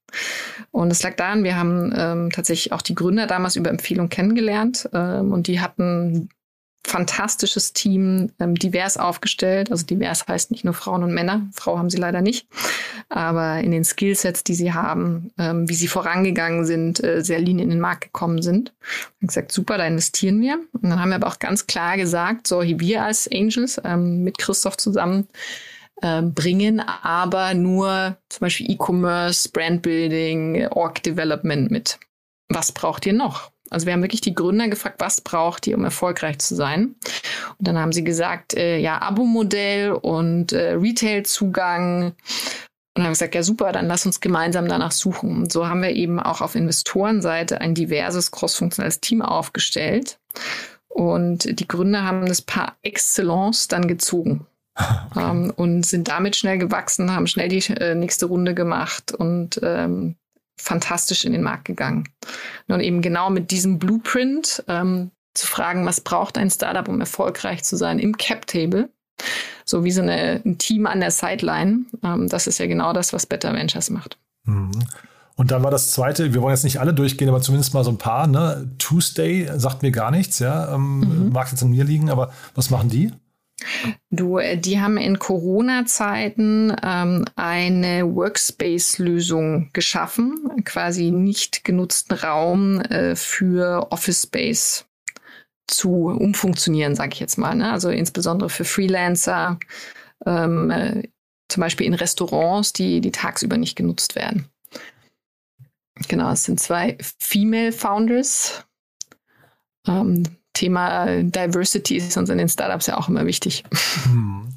Und es lag daran, wir haben ähm, tatsächlich auch die Gründer damals über Empfehlung kennengelernt ähm, und die hatten fantastisches Team, ähm, divers aufgestellt. Also divers heißt nicht nur Frauen und Männer. Frau haben sie leider nicht. Aber in den Skillsets, die sie haben, ähm, wie sie vorangegangen sind, äh, sehr lean in den Markt gekommen sind. Und gesagt, super, da investieren wir. Und dann haben wir aber auch ganz klar gesagt, so wir als Angels ähm, mit Christoph zusammen äh, bringen aber nur zum Beispiel E-Commerce, Brandbuilding, Org Development mit. Was braucht ihr noch? Also wir haben wirklich die Gründer gefragt, was braucht ihr, um erfolgreich zu sein? Und dann haben sie gesagt, äh, ja, Abo-Modell und äh, Retail-Zugang. Und haben gesagt, ja super, dann lass uns gemeinsam danach suchen. Und so haben wir eben auch auf Investorenseite ein diverses crossfunktionales Team aufgestellt. Und die Gründer haben das par excellence dann gezogen. Okay. Ähm, und sind damit schnell gewachsen, haben schnell die äh, nächste Runde gemacht und ähm, fantastisch in den Markt gegangen. Und eben genau mit diesem Blueprint ähm, zu fragen, was braucht ein Startup, um erfolgreich zu sein im Cap-Table, so wie so eine, ein Team an der Sideline. Ähm, das ist ja genau das, was Better Ventures macht. Mhm. Und dann war das zweite, wir wollen jetzt nicht alle durchgehen, aber zumindest mal so ein paar. Ne? Tuesday sagt mir gar nichts, ja. Ähm, mhm. Mag jetzt an mir liegen, aber was machen die? Du, äh, die haben in Corona-Zeiten ähm, eine Workspace-Lösung geschaffen, quasi nicht genutzten Raum äh, für Office Space zu umfunktionieren, sage ich jetzt mal. Ne? Also insbesondere für Freelancer, ähm, äh, zum Beispiel in Restaurants, die, die tagsüber nicht genutzt werden. Genau, es sind zwei Female Founders. Ähm, Thema Diversity ist uns in den Startups ja auch immer wichtig. Hm.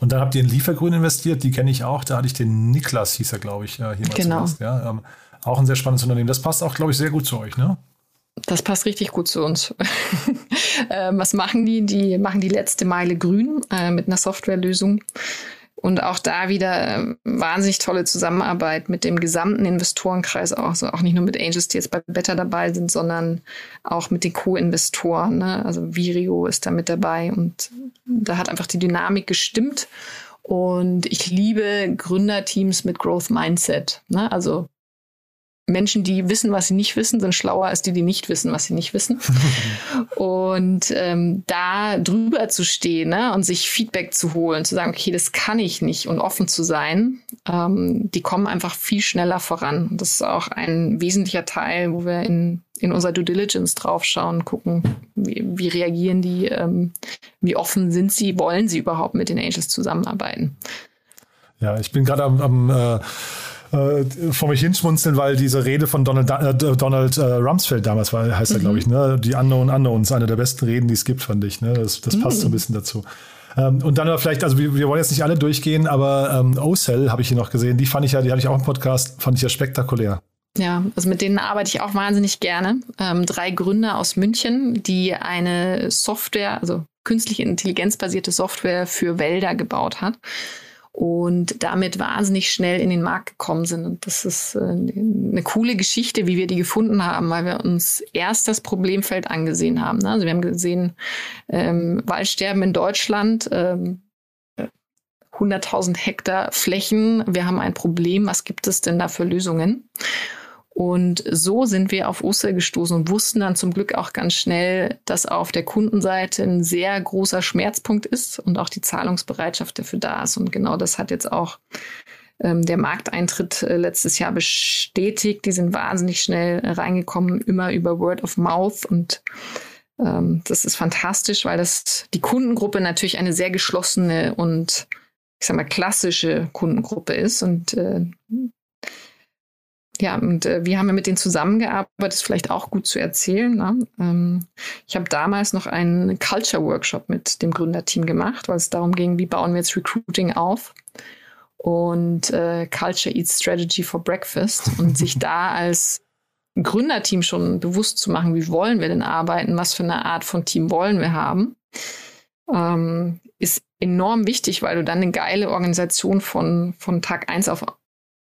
Und dann habt ihr in Liefergrün investiert, die kenne ich auch. Da hatte ich den Niklas, hieß er, glaube ich, hier mal genau. Zuerst, ja. Ähm, auch ein sehr spannendes Unternehmen. Das passt auch, glaube ich, sehr gut zu euch, ne? Das passt richtig gut zu uns. äh, was machen die? Die machen die letzte Meile grün äh, mit einer Softwarelösung. Und auch da wieder äh, wahnsinnig tolle Zusammenarbeit mit dem gesamten Investorenkreis, auch, also auch nicht nur mit Angels, die jetzt bei Better dabei sind, sondern auch mit den Co-Investoren. Ne? Also Virio ist da mit dabei und da hat einfach die Dynamik gestimmt. Und ich liebe Gründerteams mit Growth Mindset. Ne? Also Menschen, die wissen, was sie nicht wissen, sind schlauer als die, die nicht wissen, was sie nicht wissen. und ähm, da drüber zu stehen ne, und sich Feedback zu holen, zu sagen, okay, das kann ich nicht und offen zu sein, ähm, die kommen einfach viel schneller voran. Das ist auch ein wesentlicher Teil, wo wir in, in unserer Due Diligence draufschauen, gucken, wie, wie reagieren die, ähm, wie offen sind sie, wollen sie überhaupt mit den Angels zusammenarbeiten. Ja, ich bin gerade am, am äh äh, vor mich hinschmunzeln, weil diese Rede von Donald, äh, Donald äh, Rumsfeld damals war, heißt mhm. er, glaube ich, ne? Die Unknown Unknowns, eine der besten Reden, die es gibt, fand ich. Ne? Das, das passt mhm. so ein bisschen dazu. Ähm, und dann vielleicht, also wir, wir, wollen jetzt nicht alle durchgehen, aber ähm, O-Cell habe ich hier noch gesehen. Die fand ich ja, die hatte ich auch im Podcast, fand ich ja spektakulär. Ja, also mit denen arbeite ich auch wahnsinnig gerne. Ähm, drei Gründer aus München, die eine Software, also künstliche intelligenzbasierte Software für Wälder gebaut hat und damit wahnsinnig schnell in den Markt gekommen sind. Und das ist äh, eine coole Geschichte, wie wir die gefunden haben, weil wir uns erst das Problemfeld angesehen haben. Ne? Also wir haben gesehen, ähm, Waldsterben in Deutschland, ähm, 100.000 Hektar Flächen. Wir haben ein Problem. Was gibt es denn da für Lösungen? Und so sind wir auf Oster gestoßen und wussten dann zum Glück auch ganz schnell, dass auf der Kundenseite ein sehr großer Schmerzpunkt ist und auch die Zahlungsbereitschaft dafür da ist. Und genau das hat jetzt auch ähm, der Markteintritt äh, letztes Jahr bestätigt. Die sind wahnsinnig schnell reingekommen, immer über Word of Mouth und ähm, das ist fantastisch, weil das die Kundengruppe natürlich eine sehr geschlossene und ich sag mal klassische Kundengruppe ist und äh, ja, und äh, wie haben wir mit denen zusammengearbeitet, ist vielleicht auch gut zu erzählen. Ne? Ähm, ich habe damals noch einen Culture-Workshop mit dem Gründerteam gemacht, weil es darum ging, wie bauen wir jetzt Recruiting auf. Und äh, Culture Eats Strategy for Breakfast und sich da als Gründerteam schon bewusst zu machen, wie wollen wir denn arbeiten, was für eine Art von Team wollen wir haben, ähm, ist enorm wichtig, weil du dann eine geile Organisation von, von Tag eins auf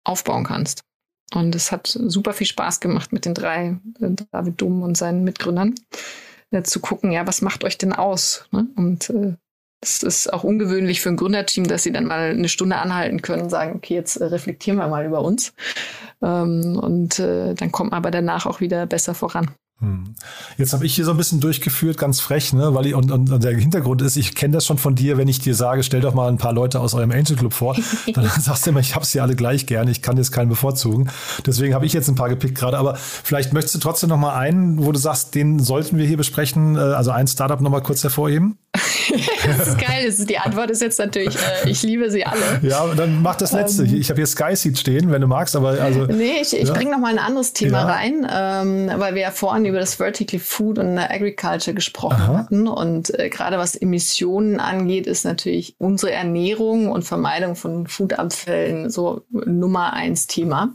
aufbauen kannst. Und es hat super viel Spaß gemacht mit den drei, äh, David Dumm und seinen Mitgründern, äh, zu gucken, ja, was macht euch denn aus? Ne? Und äh, es ist auch ungewöhnlich für ein Gründerteam, dass sie dann mal eine Stunde anhalten können und sagen, okay, jetzt äh, reflektieren wir mal über uns. Ähm, und äh, dann kommt man aber danach auch wieder besser voran. Hm. Jetzt habe ich hier so ein bisschen durchgeführt, ganz frech, ne? Weil ich, und, und, der Hintergrund ist, ich kenne das schon von dir, wenn ich dir sage, stell doch mal ein paar Leute aus eurem Angel Club vor, dann sagst du immer, ich habe sie alle gleich gern, ich kann jetzt keinen bevorzugen. Deswegen habe ich jetzt ein paar gepickt gerade. Aber vielleicht möchtest du trotzdem noch mal einen, wo du sagst, den sollten wir hier besprechen, äh, also ein Startup noch mal kurz hervorheben. das ist geil. Das ist, die Antwort ist jetzt natürlich, äh, ich liebe sie alle. Ja, dann mach das letzte. Ähm, ich habe hier Skyseed stehen, wenn du magst, aber also. Nee, ich, ich ja. bringe noch mal ein anderes Thema ja. rein, ähm, weil wir ja vorhin über das Vertical Food und Agriculture gesprochen Aha. hatten. Und äh, gerade was Emissionen angeht, ist natürlich unsere Ernährung und Vermeidung von Foodabfällen so Nummer eins Thema.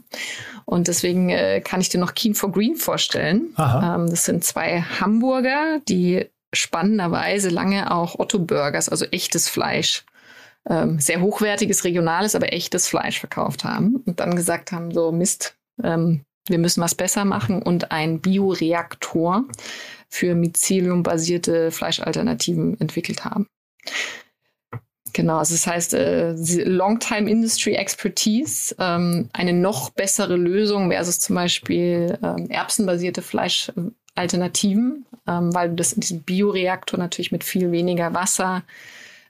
Und deswegen äh, kann ich dir noch Keen for Green vorstellen. Ähm, das sind zwei Hamburger, die spannenderweise lange auch Otto Burgers, also echtes Fleisch, ähm, sehr hochwertiges, regionales, aber echtes Fleisch verkauft haben und dann gesagt haben, so Mist, ähm, wir müssen was besser machen und ein Bioreaktor für Mycelium-basierte Fleischalternativen entwickelt haben. Genau, also das heißt, äh, Longtime Industry Expertise, ähm, eine noch bessere Lösung versus zum Beispiel ähm, erbsenbasierte Fleischalternativen, ähm, weil du das in diesem Bioreaktor natürlich mit viel weniger Wasser,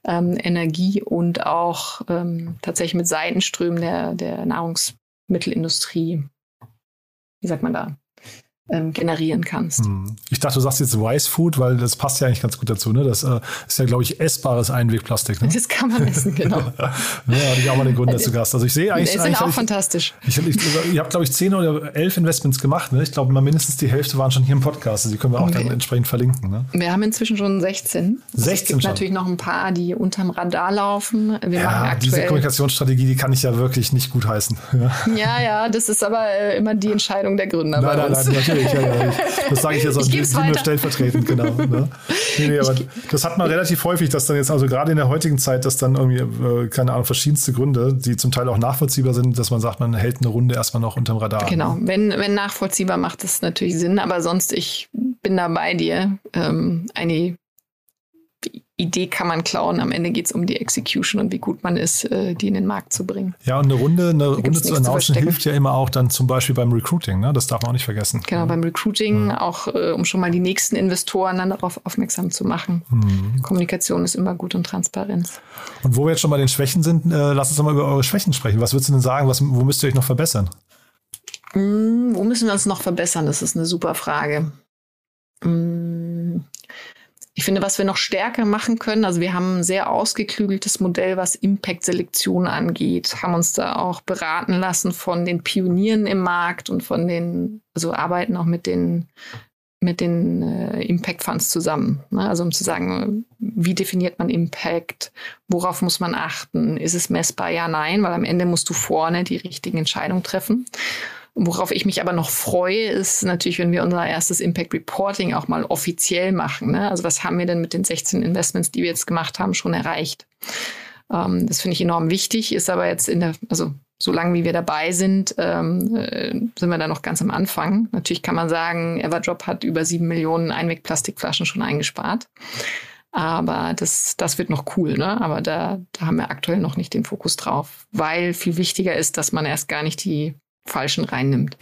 ähm, Energie und auch ähm, tatsächlich mit Seitenströmen der, der Nahrungsmittelindustrie, wie sagt man da, ähm, generieren kannst. Hm. Ich dachte, du sagst jetzt Wise Food, weil das passt ja eigentlich ganz gut dazu. Ne? Das äh, ist ja, glaube ich, essbares Einwegplastik. Ne? Das kann man essen, genau. ja, hatte ich auch mal den Gründer zu Gast. Also ich sehe eigentlich. Die sind auch fantastisch. Ich, ich, ich, ihr habt, glaube ich, zehn oder elf Investments gemacht. Ne? Ich glaube, mal mindestens die Hälfte waren schon hier im Podcast. Also die können wir auch okay. dann entsprechend verlinken. Ne? Wir haben inzwischen schon 16. Also 16 es gibt schon. natürlich noch ein paar, die unterm Radar laufen. Wir ja, diese Kommunikationsstrategie, die kann ich ja wirklich nicht gut heißen. Ja, ja, ja das ist aber äh, immer die Entscheidung der Gründer. Nein, nein, nein, natürlich. Ja, ja, das sage ich jetzt auch nur stellvertretend, genau. Ne? Nee, nee, aber das hat man relativ häufig, dass dann jetzt, also gerade in der heutigen Zeit, dass dann irgendwie, äh, keine Ahnung, verschiedenste Gründe, die zum Teil auch nachvollziehbar sind, dass man sagt, man hält eine Runde erstmal noch unterm Radar. Genau, wenn, wenn nachvollziehbar macht es natürlich Sinn, aber sonst, ich bin da bei dir. Ähm, eine Idee kann man klauen. Am Ende geht es um die Execution und wie gut man ist, äh, die in den Markt zu bringen. Ja, und eine Runde, eine Runde zu announcen hilft ja immer auch dann zum Beispiel beim Recruiting. Ne? Das darf man auch nicht vergessen. Genau, beim Recruiting mhm. auch, äh, um schon mal die nächsten Investoren dann darauf aufmerksam zu machen. Mhm. Kommunikation ist immer gut und Transparenz. Und wo wir jetzt schon bei den Schwächen sind, äh, lass uns doch mal über eure Schwächen sprechen. Was würdest du denn sagen? Was, wo müsst ihr euch noch verbessern? Mhm, wo müssen wir uns noch verbessern? Das ist eine super Frage. Ich finde, was wir noch stärker machen können, also wir haben ein sehr ausgeklügeltes Modell, was Impact-Selektion angeht, haben uns da auch beraten lassen von den Pionieren im Markt und von den, also arbeiten auch mit den mit den äh, Impact Funds zusammen. Ne? Also um zu sagen, wie definiert man Impact, worauf muss man achten, ist es messbar, ja, nein, weil am Ende musst du vorne die richtigen Entscheidungen treffen. Worauf ich mich aber noch freue, ist natürlich, wenn wir unser erstes Impact Reporting auch mal offiziell machen. Ne? Also was haben wir denn mit den 16 Investments, die wir jetzt gemacht haben, schon erreicht? Ähm, das finde ich enorm wichtig, ist aber jetzt in der, also solange wie wir dabei sind, ähm, äh, sind wir da noch ganz am Anfang. Natürlich kann man sagen, Everdrop hat über sieben Millionen Einwegplastikflaschen schon eingespart. Aber das, das wird noch cool, ne? Aber da, da haben wir aktuell noch nicht den Fokus drauf, weil viel wichtiger ist, dass man erst gar nicht die falschen reinnimmt.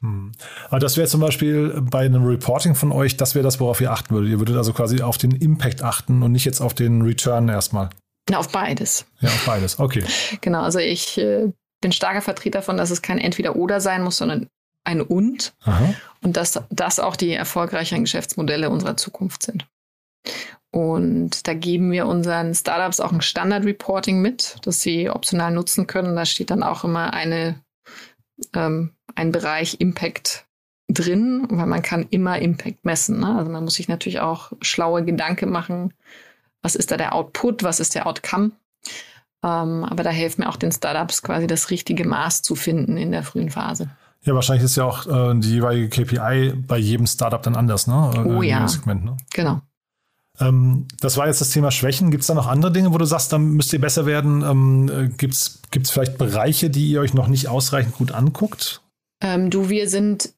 Hm. Aber das wäre zum Beispiel bei einem Reporting von euch, das wäre das, worauf ihr achten würdet. Ihr würdet also quasi auf den Impact achten und nicht jetzt auf den Return erstmal. Na, auf beides. Ja, auf beides, okay. genau, also ich äh, bin starker Vertreter davon, dass es kein Entweder-Oder sein muss, sondern ein Und. Aha. Und dass das auch die erfolgreichen Geschäftsmodelle unserer Zukunft sind. Und da geben wir unseren Startups auch ein Standard-Reporting mit, das sie optional nutzen können. Da steht dann auch immer eine ähm, ein Bereich Impact drin, weil man kann immer Impact messen. Ne? Also man muss sich natürlich auch schlaue Gedanken machen, was ist da der Output, was ist der Outcome. Ähm, aber da hilft mir auch den Startups quasi das richtige Maß zu finden in der frühen Phase. Ja, wahrscheinlich ist ja auch äh, die jeweilige KPI bei jedem Startup dann anders, ne? Äh, oh ja. Segment, ne? Genau. Ähm, das war jetzt das Thema Schwächen. Gibt es da noch andere Dinge, wo du sagst, dann müsst ihr besser werden? Ähm, äh, Gibt es vielleicht Bereiche, die ihr euch noch nicht ausreichend gut anguckt? Ähm, du, wir sind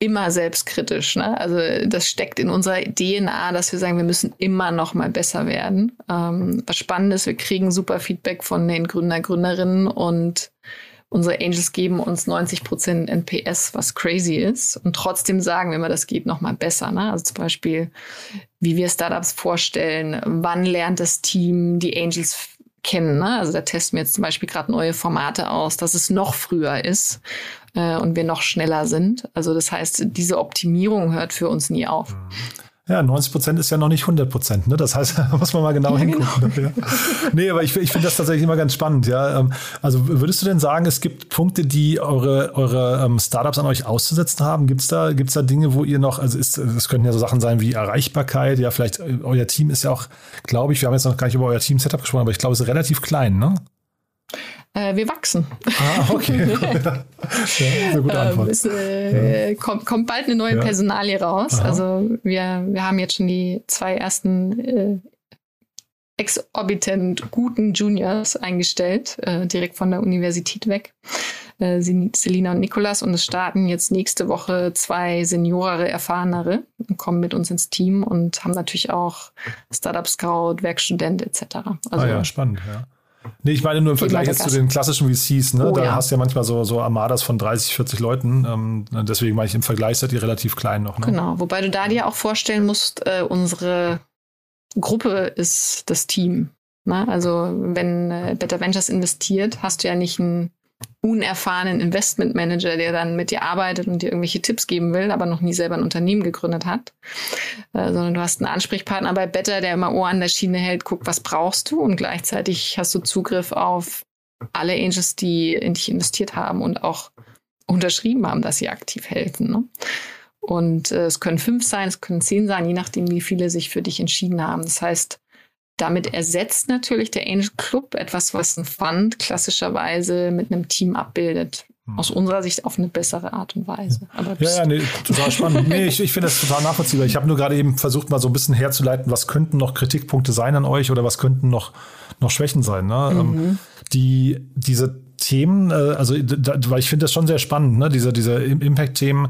immer selbstkritisch. Ne? Also das steckt in unserer DNA, dass wir sagen, wir müssen immer noch mal besser werden. Ähm, was spannend ist, wir kriegen super Feedback von den Gründer, Gründerinnen und unsere Angels geben uns 90 Prozent NPS, was crazy ist. Und trotzdem sagen wir immer, das geht noch mal besser. Ne? Also zum Beispiel, wie wir Startups vorstellen, wann lernt das Team die Angels kennen. Ne? Also da testen wir jetzt zum Beispiel gerade neue Formate aus, dass es noch früher ist äh, und wir noch schneller sind. Also das heißt, diese Optimierung hört für uns nie auf. Mhm. Ja, 90 Prozent ist ja noch nicht 100 Prozent. Ne? Das heißt, da muss man mal genau ja, hingucken. Genau. Ja. Nee, aber ich, ich finde das tatsächlich immer ganz spannend. Ja, ähm, Also würdest du denn sagen, es gibt Punkte, die eure, eure ähm, Startups an euch auszusetzen haben? Gibt es da, gibt's da Dinge, wo ihr noch, also es könnten ja so Sachen sein wie Erreichbarkeit. Ja, vielleicht äh, euer Team ist ja auch, glaube ich, wir haben jetzt noch gar nicht über euer Team-Setup gesprochen, aber ich glaube, es ist relativ klein, ne? Äh, wir wachsen. Ah, okay. ja, sehr gute Antwort. Ähm, es, äh, ja. kommt, kommt bald eine neue ja. Personalie raus. Aha. Also wir, wir haben jetzt schon die zwei ersten äh, exorbitant guten Juniors eingestellt, äh, direkt von der Universität weg. Äh, Selina und Nikolas und es starten jetzt nächste Woche zwei Seniorere, erfahrenere und kommen mit uns ins Team und haben natürlich auch Startup Scout, Werkstudent etc. Also, ah ja, spannend, ja. Nee, ich meine nur im Vergleich jetzt zu den klassischen VCs, ne? Oh, da ja. hast du ja manchmal so, so Armadas von 30, 40 Leuten. Ähm, deswegen meine ich im Vergleich seid ihr relativ klein noch. Ne? Genau, wobei du da dir auch vorstellen musst, äh, unsere Gruppe ist das Team. Ne? Also wenn äh, Better Ventures investiert, hast du ja nicht ein unerfahrenen Investmentmanager, der dann mit dir arbeitet und dir irgendwelche Tipps geben will, aber noch nie selber ein Unternehmen gegründet hat, äh, sondern du hast einen Ansprechpartner bei Better, der immer Ohr an der Schiene hält, guckt, was brauchst du und gleichzeitig hast du Zugriff auf alle Angels, die in dich investiert haben und auch unterschrieben haben, dass sie aktiv helfen. Ne? Und äh, es können fünf sein, es können zehn sein, je nachdem, wie viele sich für dich entschieden haben. Das heißt, damit ersetzt natürlich der Angel Club etwas, was ein Fund klassischerweise mit einem Team abbildet. Hm. Aus unserer Sicht auf eine bessere Art und Weise. Aber ja, ja, nee, total spannend. nee, ich, ich finde das total nachvollziehbar. Ich habe nur gerade eben versucht, mal so ein bisschen herzuleiten, was könnten noch Kritikpunkte sein an euch oder was könnten noch, noch Schwächen sein. Ne? Ähm, mhm. die, diese Themen, äh, also da, weil ich finde das schon sehr spannend, ne? diese, diese Impact-Themen,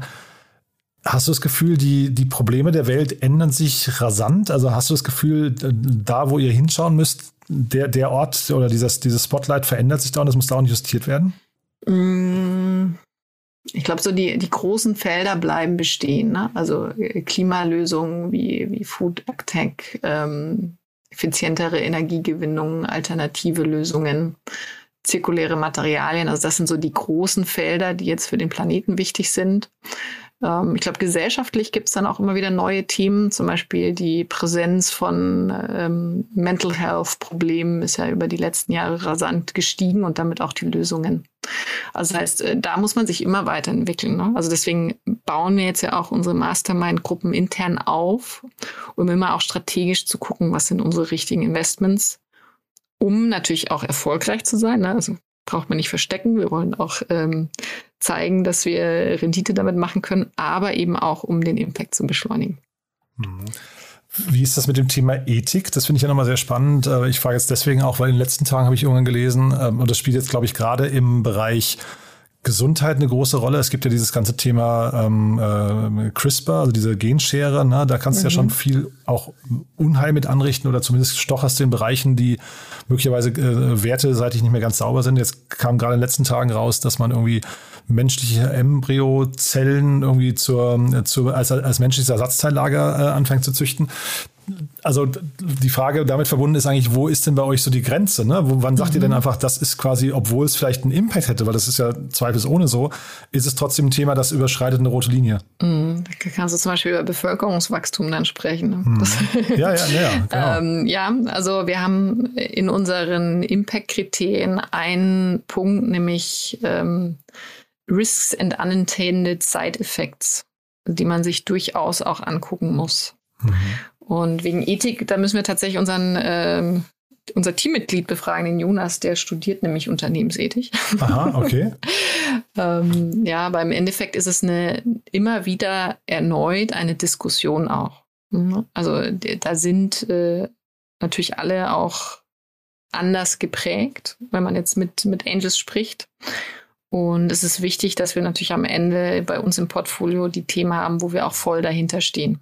Hast du das Gefühl, die, die Probleme der Welt ändern sich rasant? Also hast du das Gefühl, da, wo ihr hinschauen müsst, der, der Ort oder dieses, dieses Spotlight verändert sich da und es muss da auch justiert werden? Mm, ich glaube, so die, die großen Felder bleiben bestehen. Ne? Also äh, Klimalösungen wie, wie Food Tech, ähm, effizientere Energiegewinnung, alternative Lösungen, zirkuläre Materialien. Also das sind so die großen Felder, die jetzt für den Planeten wichtig sind. Ähm, ich glaube, gesellschaftlich gibt es dann auch immer wieder neue Themen, zum Beispiel die Präsenz von ähm, Mental Health-Problemen ist ja über die letzten Jahre rasant gestiegen und damit auch die Lösungen. Also das heißt, äh, da muss man sich immer weiterentwickeln. Ne? Also deswegen bauen wir jetzt ja auch unsere Mastermind-Gruppen intern auf, um immer auch strategisch zu gucken, was sind unsere richtigen Investments, um natürlich auch erfolgreich zu sein. Ne? Also braucht man nicht verstecken. Wir wollen auch ähm, zeigen, dass wir Rendite damit machen können, aber eben auch, um den Impact zu beschleunigen. Mhm. Wie ist das mit dem Thema Ethik? Das finde ich ja nochmal sehr spannend. Äh, ich frage jetzt deswegen auch, weil in den letzten Tagen habe ich irgendwann gelesen, ähm, und das spielt jetzt, glaube ich, gerade im Bereich Gesundheit eine große Rolle. Es gibt ja dieses ganze Thema ähm, äh, CRISPR, also diese Genschere. Ne? Da kannst du ja schon mhm. viel auch Unheil mit anrichten oder zumindest stocherst du in Bereichen, die möglicherweise äh, werteseitig nicht mehr ganz sauber sind. Jetzt kam gerade in den letzten Tagen raus, dass man irgendwie menschliche Embryozellen irgendwie zur, äh, zur als, als menschliches Ersatzteillager äh, anfängt zu züchten also die Frage damit verbunden ist eigentlich, wo ist denn bei euch so die Grenze? Ne? Wo, wann sagt mhm. ihr denn mhm. einfach, das ist quasi, obwohl es vielleicht einen Impact hätte, weil das ist ja zweifelsohne so, ist es trotzdem ein Thema, das überschreitet eine rote Linie? Mhm. Da kannst du zum Beispiel über Bevölkerungswachstum dann sprechen. Ne? Mhm. ja, ja, ja, genau. ähm, ja, also wir haben in unseren Impact-Kriterien einen Punkt, nämlich ähm, Risks and Unintended Side Effects, die man sich durchaus auch angucken muss. Mhm. Und wegen Ethik, da müssen wir tatsächlich unseren ähm, unser Teammitglied befragen, den Jonas, der studiert nämlich Unternehmensethik. Aha, okay. ähm, ja, aber im Endeffekt ist es eine immer wieder erneut eine Diskussion auch. Mhm. Also da sind äh, natürlich alle auch anders geprägt, wenn man jetzt mit, mit Angels spricht. Und es ist wichtig, dass wir natürlich am Ende bei uns im Portfolio die Themen haben, wo wir auch voll dahinter stehen.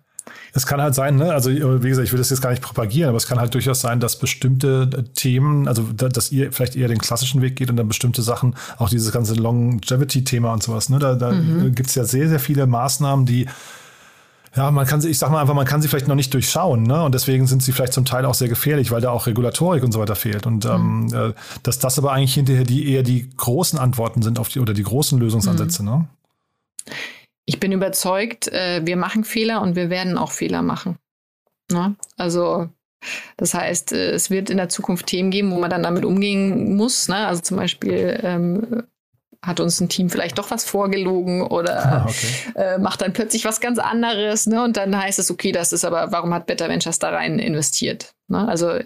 Es kann halt sein, ne? also wie gesagt, ich will das jetzt gar nicht propagieren, aber es kann halt durchaus sein, dass bestimmte Themen, also dass ihr vielleicht eher den klassischen Weg geht und dann bestimmte Sachen, auch dieses ganze Longevity-Thema und sowas, ne? da, da mhm. gibt es ja sehr, sehr viele Maßnahmen, die ja, man kann sie, ich sag mal einfach, man kann sie vielleicht noch nicht durchschauen, ne? Und deswegen sind sie vielleicht zum Teil auch sehr gefährlich, weil da auch Regulatorik und so weiter fehlt. Und ähm, mhm. ähm, dass das aber eigentlich hinterher die eher die großen Antworten sind auf die oder die großen Lösungsansätze, mhm. ne? Ich bin überzeugt, äh, wir machen Fehler und wir werden auch Fehler machen. Ne? Also das heißt, äh, es wird in der Zukunft Themen geben, wo man dann damit umgehen muss. Ne? Also zum Beispiel ähm, hat uns ein Team vielleicht doch was vorgelogen oder ah, okay. äh, macht dann plötzlich was ganz anderes. Ne? Und dann heißt es, okay, das ist aber, warum hat Better Ventures da rein investiert? Ne? Also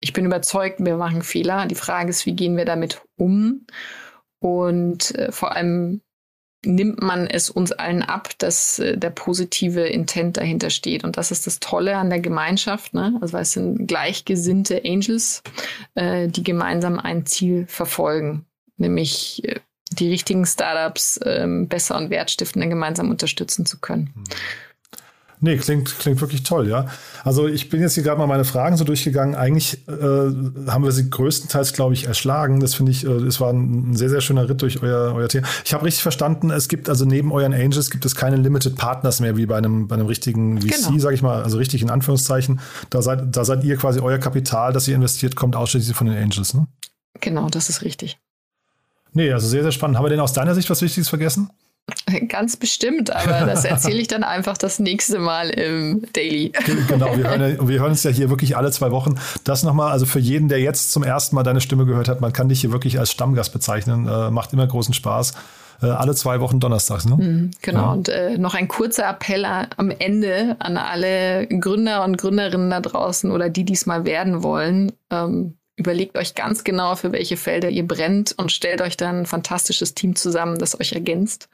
ich bin überzeugt, wir machen Fehler. Die Frage ist, wie gehen wir damit um? Und äh, vor allem, nimmt man es uns allen ab, dass äh, der positive Intent dahinter steht. Und das ist das Tolle an der Gemeinschaft. Ne? Also es sind gleichgesinnte Angels, äh, die gemeinsam ein Ziel verfolgen, nämlich äh, die richtigen Startups ähm, besser und wertstiftender gemeinsam unterstützen zu können. Mhm. Nee, klingt, klingt wirklich toll, ja. Also ich bin jetzt hier gerade mal meine Fragen so durchgegangen. Eigentlich äh, haben wir sie größtenteils, glaube ich, erschlagen. Das finde ich, äh, es war ein, ein, sehr, sehr schöner Ritt durch euer, euer Thema. Ich habe richtig verstanden, es gibt also neben euren Angels gibt es keine Limited Partners mehr, wie bei einem, bei einem richtigen VC, genau. sage ich mal, also richtig in Anführungszeichen. Da seid, da seid ihr quasi euer Kapital, das ihr investiert, kommt ausschließlich von den Angels, ne? Genau, das ist richtig. Nee, also sehr, sehr spannend. Haben wir denn aus deiner Sicht was Wichtiges vergessen? Ganz bestimmt, aber das erzähle ich dann einfach das nächste Mal im Daily. Genau, wir hören, wir hören uns ja hier wirklich alle zwei Wochen. Das nochmal, also für jeden, der jetzt zum ersten Mal deine Stimme gehört hat, man kann dich hier wirklich als Stammgast bezeichnen. Äh, macht immer großen Spaß. Äh, alle zwei Wochen donnerstags, ne? Mhm, genau. Ja. Und äh, noch ein kurzer Appell am Ende an alle Gründer und Gründerinnen da draußen oder die diesmal werden wollen. Ähm, Überlegt euch ganz genau, für welche Felder ihr brennt und stellt euch dann ein fantastisches Team zusammen, das euch ergänzt.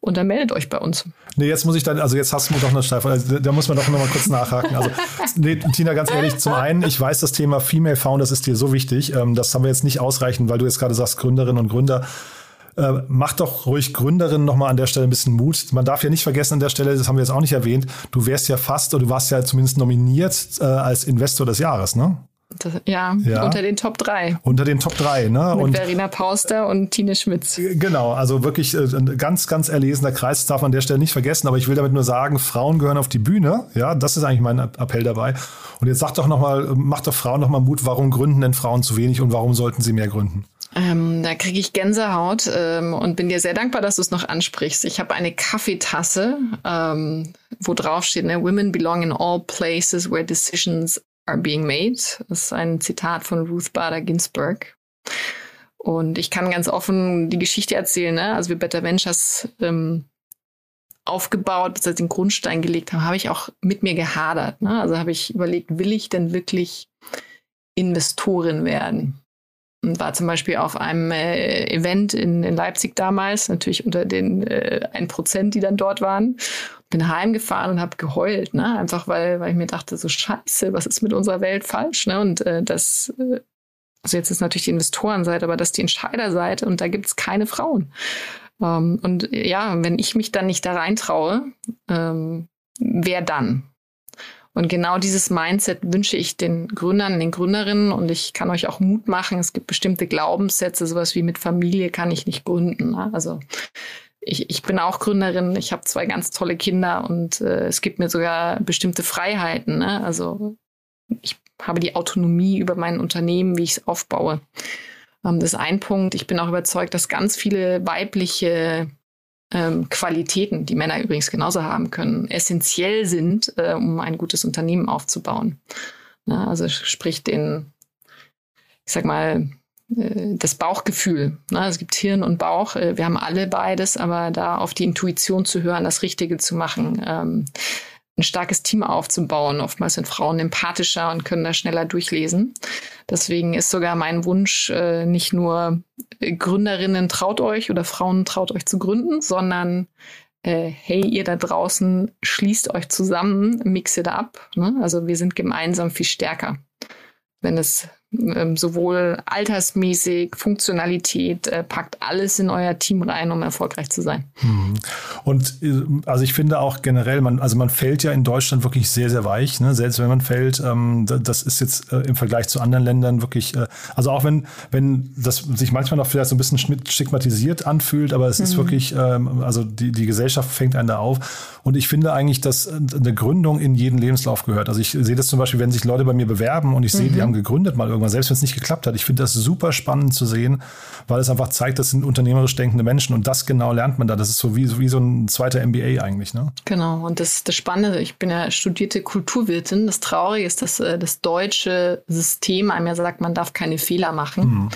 Und dann meldet euch bei uns. Nee, jetzt muss ich dann, also jetzt hast du mir doch eine Steife, also da muss man doch noch mal kurz nachhaken. Also, nee, Tina, ganz ehrlich, zum einen, ich weiß, das Thema Female Founders ist dir so wichtig. Ähm, das haben wir jetzt nicht ausreichend, weil du jetzt gerade sagst, Gründerinnen und Gründer. Äh, macht doch ruhig Gründerinnen nochmal an der Stelle ein bisschen Mut. Man darf ja nicht vergessen an der Stelle, das haben wir jetzt auch nicht erwähnt, du wärst ja fast oder du warst ja zumindest nominiert äh, als Investor des Jahres, ne? Das, ja, ja, unter den Top 3. Unter den Top 3, ne? Mit und Verena Pauster und Tine Schmitz. Genau, also wirklich äh, ein ganz, ganz erlesener Kreis, das darf man an der Stelle nicht vergessen. Aber ich will damit nur sagen, Frauen gehören auf die Bühne. Ja, das ist eigentlich mein Appell dabei. Und jetzt sag doch nochmal, macht doch Frauen nochmal Mut, warum gründen denn Frauen zu wenig und warum sollten sie mehr gründen? Ähm, da kriege ich Gänsehaut ähm, und bin dir sehr dankbar, dass du es noch ansprichst. Ich habe eine Kaffeetasse, ähm, wo drauf steht, ne, Women belong in all places where decisions are being made. Das ist ein Zitat von Ruth Bader Ginsburg. Und ich kann ganz offen die Geschichte erzählen. Ne? Also wir Better Ventures ähm, aufgebaut, bis den Grundstein gelegt haben, habe ich auch mit mir gehadert. Ne? Also habe ich überlegt, will ich denn wirklich Investorin werden? Und war zum Beispiel auf einem äh, Event in, in, Leipzig damals, natürlich unter den äh, 1%, die dann dort waren. Bin heimgefahren und habe geheult, ne? Einfach weil, weil ich mir dachte, so scheiße, was ist mit unserer Welt falsch? Ne? Und äh, das, äh, also jetzt ist natürlich die Investorenseite, aber das ist die Entscheiderseite und da gibt es keine Frauen. Ähm, und ja, wenn ich mich dann nicht da reintraue, ähm, wer dann? Und genau dieses Mindset wünsche ich den Gründern, den Gründerinnen und ich kann euch auch Mut machen. Es gibt bestimmte Glaubenssätze, sowas wie mit Familie kann ich nicht gründen. Ne? Also ich, ich bin auch Gründerin, ich habe zwei ganz tolle Kinder und äh, es gibt mir sogar bestimmte Freiheiten. Ne? Also ich habe die Autonomie über mein Unternehmen, wie ich es aufbaue. Ähm, das ist ein Punkt. Ich bin auch überzeugt, dass ganz viele weibliche ähm, Qualitäten, die Männer übrigens genauso haben können, essentiell sind, äh, um ein gutes Unternehmen aufzubauen. Na, also sprich den, ich sag mal, äh, das Bauchgefühl. Ne? Es gibt Hirn und Bauch. Äh, wir haben alle beides, aber da auf die Intuition zu hören, das Richtige zu machen, ähm, ein starkes Team aufzubauen. Oftmals sind Frauen empathischer und können da schneller durchlesen. Deswegen ist sogar mein Wunsch äh, nicht nur äh, Gründerinnen traut euch oder Frauen traut euch zu gründen, sondern äh, hey, ihr da draußen schließt euch zusammen, mixet ab. Ne? Also wir sind gemeinsam viel stärker. Wenn es ähm, sowohl altersmäßig, Funktionalität, äh, packt alles in euer Team rein, um erfolgreich zu sein. Mhm. Und äh, also ich finde auch generell, man, also man fällt ja in Deutschland wirklich sehr, sehr weich, ne? selbst wenn man fällt. Ähm, das ist jetzt äh, im Vergleich zu anderen Ländern wirklich, äh, also auch wenn, wenn das sich manchmal noch vielleicht so ein bisschen stigmatisiert anfühlt, aber es mhm. ist wirklich, ähm, also die, die Gesellschaft fängt einen da auf. Und ich finde eigentlich, dass eine Gründung in jeden Lebenslauf gehört. Also ich sehe das zum Beispiel, wenn sich Leute bei mir bewerben und ich sehe, mhm. die haben gegründet mal irgendwann, selbst wenn es nicht geklappt hat. Ich finde das super spannend zu sehen, weil es einfach zeigt, das sind unternehmerisch denkende Menschen und das genau lernt man da. Das ist so wie, wie so ein zweiter MBA eigentlich. Ne? Genau, und das, das Spannende, ich bin ja studierte Kulturwirtin. Das Traurige ist, dass äh, das deutsche System einem ja sagt, man darf keine Fehler machen. Mhm.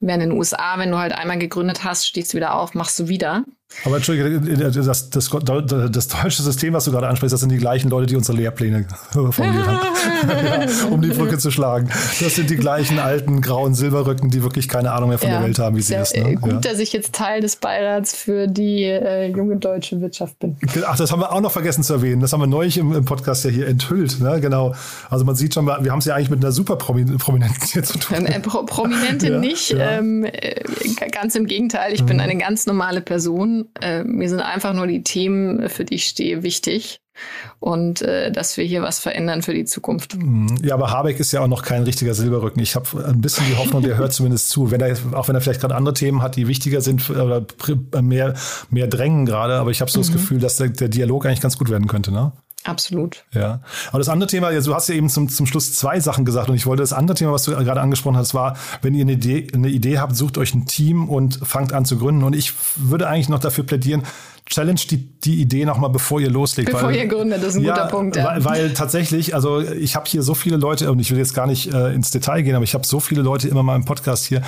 Während in den USA, wenn du halt einmal gegründet hast, stehst du wieder auf, machst du wieder. Aber Entschuldige, das, das, das, deutsche System, was du gerade ansprichst, das sind die gleichen Leute, die unsere Lehrpläne formuliert haben. ja, um die Brücke zu schlagen. Das sind die gleichen alten grauen Silberrücken, die wirklich keine Ahnung mehr von ja, der Welt haben, wie sie ist. Ne? Gut, ja. dass ich jetzt Teil des Beirats für die äh, junge deutsche Wirtschaft bin. Ach, das haben wir auch noch vergessen zu erwähnen. Das haben wir neulich im, im Podcast ja hier enthüllt. Ne? Genau. Also man sieht schon, wir haben es ja eigentlich mit einer super Prominenten hier zu tun. Äh, Pro Prominente nicht. Ähm, äh, ganz im Gegenteil. Ich mhm. bin eine ganz normale Person äh, mir sind einfach nur die Themen, für die ich stehe, wichtig. Und äh, dass wir hier was verändern für die Zukunft. Mhm. Ja, aber Habeck ist ja auch noch kein richtiger Silberrücken. Ich habe ein bisschen die Hoffnung, der hört zumindest zu. Wenn er, auch wenn er vielleicht gerade andere Themen hat, die wichtiger sind oder mehr, mehr drängen gerade, aber ich habe so mhm. das Gefühl, dass der, der Dialog eigentlich ganz gut werden könnte, ne? Absolut. Ja. Aber das andere Thema, du hast ja eben zum, zum Schluss zwei Sachen gesagt und ich wollte das andere Thema, was du gerade angesprochen hast, war, wenn ihr eine Idee, eine Idee habt, sucht euch ein Team und fangt an zu gründen. Und ich würde eigentlich noch dafür plädieren, challenge die, die Idee nochmal, bevor ihr loslegt. Bevor weil, ihr gründet, das ist ein ja, guter Punkt. Ja. Weil, weil, tatsächlich, also ich habe hier so viele Leute, und ich will jetzt gar nicht äh, ins Detail gehen, aber ich habe so viele Leute immer mal im Podcast hier,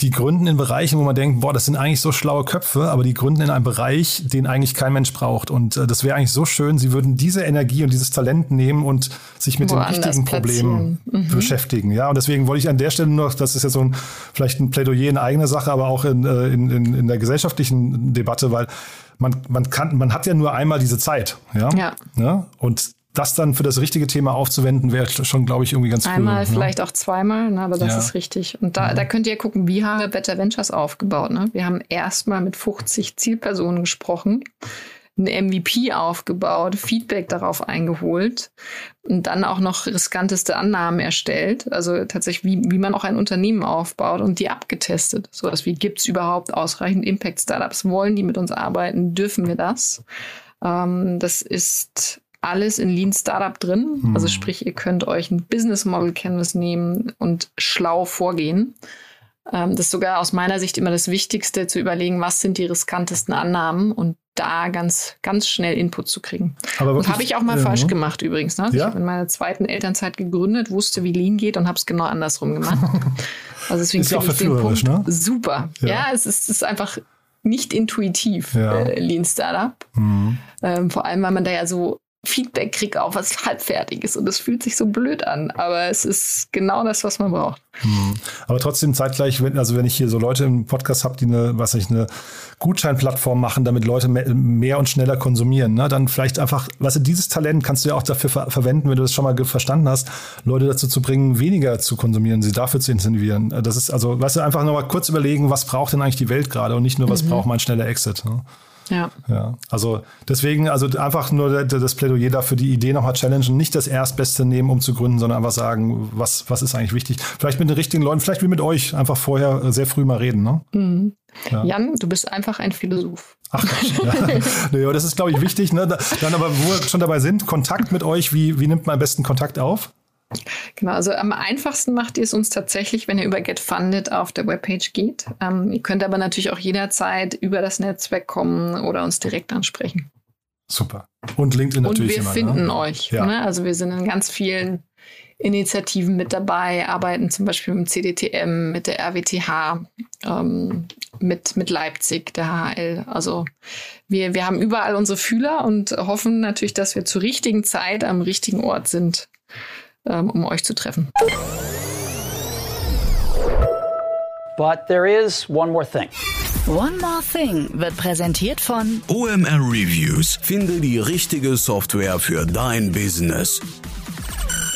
die gründen in Bereichen, wo man denkt, boah, das sind eigentlich so schlaue Köpfe, aber die gründen in einem Bereich, den eigentlich kein Mensch braucht. Und äh, das wäre eigentlich so schön, sie würden diese Energie und dieses Talent nehmen und sich mit Woanders den richtigen Problemen mhm. beschäftigen. Ja, und deswegen wollte ich an der Stelle noch, das ist ja so ein, vielleicht ein Plädoyer in eigener Sache, aber auch in, äh, in, in, in der gesellschaftlichen Debatte, weil man, man kann, man hat ja nur einmal diese Zeit. Ja. ja. ja? Und das dann für das richtige Thema aufzuwenden, wäre schon, glaube ich, irgendwie ganz Einmal, cool. Einmal, ne? vielleicht auch zweimal, ne, aber das ja. ist richtig. Und da, ja. da könnt ihr gucken, wie haben wir Better Ventures aufgebaut. Ne? Wir haben erstmal mit 50 Zielpersonen gesprochen, ein MVP aufgebaut, Feedback darauf eingeholt und dann auch noch riskanteste Annahmen erstellt. Also tatsächlich, wie, wie man auch ein Unternehmen aufbaut und die abgetestet. So dass wie gibt es überhaupt ausreichend Impact-Startups? Wollen die mit uns arbeiten? Dürfen wir das? Ähm, das ist alles in Lean Startup drin. Mhm. Also sprich, ihr könnt euch ein Business Model Canvas nehmen und schlau vorgehen. Ähm, das ist sogar aus meiner Sicht immer das Wichtigste, zu überlegen, was sind die riskantesten Annahmen und da ganz, ganz schnell Input zu kriegen. Aber und habe ich auch mal äh, falsch gemacht übrigens. Ne? Ja? Ich habe in meiner zweiten Elternzeit gegründet, wusste, wie Lean geht und habe es genau andersrum gemacht. also deswegen ist ja auch Punkt ne? super. Ja, ja es, ist, es ist einfach nicht intuitiv, ja. äh, Lean Startup. Mhm. Ähm, vor allem, weil man da ja so Feedback kriege auf was halbfertig ist und es fühlt sich so blöd an, aber es ist genau das, was man braucht. Mhm. Aber trotzdem zeitgleich, wenn, also wenn ich hier so Leute im Podcast habe, die eine, was ich, eine Gutscheinplattform machen, damit Leute mehr, und schneller konsumieren, ne, dann vielleicht einfach, weißt du, dieses Talent kannst du ja auch dafür ver verwenden, wenn du das schon mal verstanden hast, Leute dazu zu bringen, weniger zu konsumieren, sie dafür zu incentivieren. Das ist also, weißt du, einfach nochmal kurz überlegen, was braucht denn eigentlich die Welt gerade und nicht nur, was mhm. braucht mein schneller Exit. Ne? Ja. ja. Also deswegen, also einfach nur das Plädoyer dafür, die Idee nochmal challengen, nicht das Erstbeste nehmen, um zu gründen, sondern einfach sagen, was, was ist eigentlich wichtig. Vielleicht mit den richtigen Leuten, vielleicht wie mit euch, einfach vorher sehr früh mal reden. Ne? Mhm. Ja. Jan, du bist einfach ein Philosoph. Ach, ja. ja, das ist, glaube ich, wichtig. Ne? Dann aber, wo wir schon dabei sind, Kontakt mit euch, wie, wie nimmt man am besten Kontakt auf? Genau, also am einfachsten macht ihr es uns tatsächlich, wenn ihr über GetFunded auf der Webpage geht. Ähm, ihr könnt aber natürlich auch jederzeit über das Netzwerk kommen oder uns direkt ansprechen. Super. Und LinkedIn natürlich. Und wir immer, finden ne? euch. Ja. Ne? Also wir sind in ganz vielen Initiativen mit dabei, arbeiten zum Beispiel mit dem CDTM, mit der RWTH, ähm, mit, mit Leipzig, der HL. Also wir, wir haben überall unsere Fühler und hoffen natürlich, dass wir zur richtigen Zeit am richtigen Ort sind, ähm, um euch zu treffen. But there is one more thing. One More Thing wird präsentiert von OMR Reviews. Finde die richtige Software für dein Business.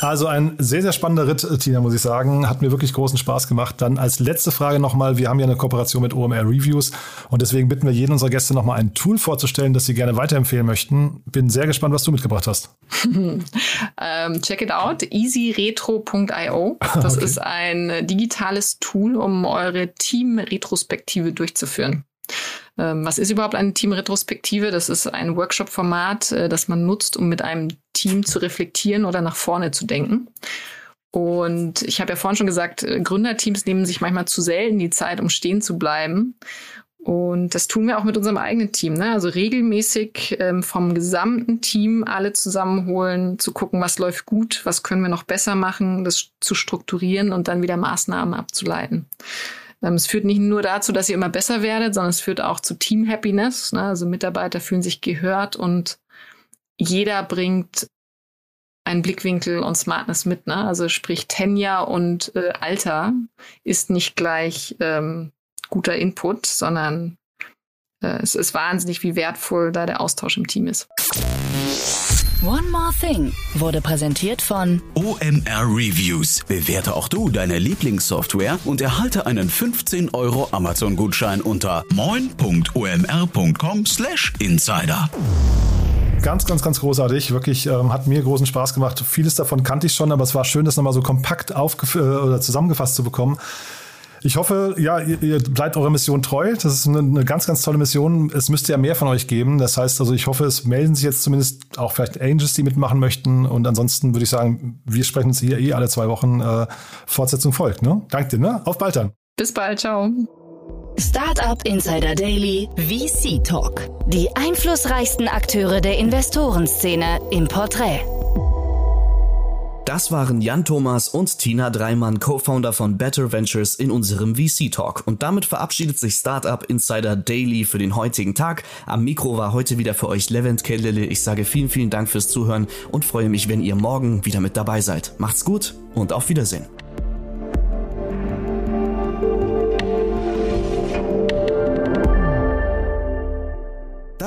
Also ein sehr, sehr spannender Ritt, Tina, muss ich sagen. Hat mir wirklich großen Spaß gemacht. Dann als letzte Frage nochmal, wir haben ja eine Kooperation mit OMR Reviews und deswegen bitten wir jeden unserer Gäste nochmal ein Tool vorzustellen, das sie gerne weiterempfehlen möchten. Bin sehr gespannt, was du mitgebracht hast. um, ähm, check it out, easyretro.io. Das okay. ist ein digitales Tool, um eure Team-Retrospektive durchzuführen. Ähm, was ist überhaupt eine Teamretrospektive? Das ist ein Workshop-Format, äh, das man nutzt, um mit einem Team zu reflektieren oder nach vorne zu denken. Und ich habe ja vorhin schon gesagt, äh, Gründerteams nehmen sich manchmal zu selten die Zeit, um stehen zu bleiben. Und das tun wir auch mit unserem eigenen Team. Ne? Also regelmäßig ähm, vom gesamten Team alle zusammenholen, zu gucken, was läuft gut, was können wir noch besser machen, das zu strukturieren und dann wieder Maßnahmen abzuleiten. Ähm, es führt nicht nur dazu, dass ihr immer besser werdet, sondern es führt auch zu Team Happiness. Ne? Also Mitarbeiter fühlen sich gehört und jeder bringt einen Blickwinkel und Smartness mit. Ne? Also sprich Tenure und äh, Alter ist nicht gleich ähm, guter Input, sondern äh, es ist wahnsinnig, wie wertvoll da der Austausch im Team ist. One More Thing wurde präsentiert von OMR Reviews. Bewerte auch du deine Lieblingssoftware und erhalte einen 15 Euro Amazon-Gutschein unter moin.omr.com/insider. Ganz, ganz, ganz großartig. Wirklich ähm, hat mir großen Spaß gemacht. Vieles davon kannte ich schon, aber es war schön, das nochmal so kompakt äh, oder zusammengefasst zu bekommen. Ich hoffe, ja, ihr, ihr bleibt eurer Mission treu. Das ist eine, eine, ganz, ganz tolle Mission. Es müsste ja mehr von euch geben. Das heißt also, ich hoffe, es melden sich jetzt zumindest auch vielleicht Angels, die mitmachen möchten. Und ansonsten würde ich sagen, wir sprechen uns hier eh alle zwei Wochen. Äh, Fortsetzung folgt. Ne? Danke dir. Ne? Auf bald dann. Bis bald. Ciao. Startup Insider Daily VC Talk. Die einflussreichsten Akteure der Investorenszene im Porträt. Das waren Jan Thomas und Tina Dreimann, Co-Founder von Better Ventures in unserem VC Talk. Und damit verabschiedet sich Startup Insider Daily für den heutigen Tag. Am Mikro war heute wieder für euch Levent Kellele. Ich sage vielen, vielen Dank fürs Zuhören und freue mich, wenn ihr morgen wieder mit dabei seid. Macht's gut und auf Wiedersehen.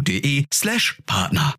www.startupinsider.de slash Partner.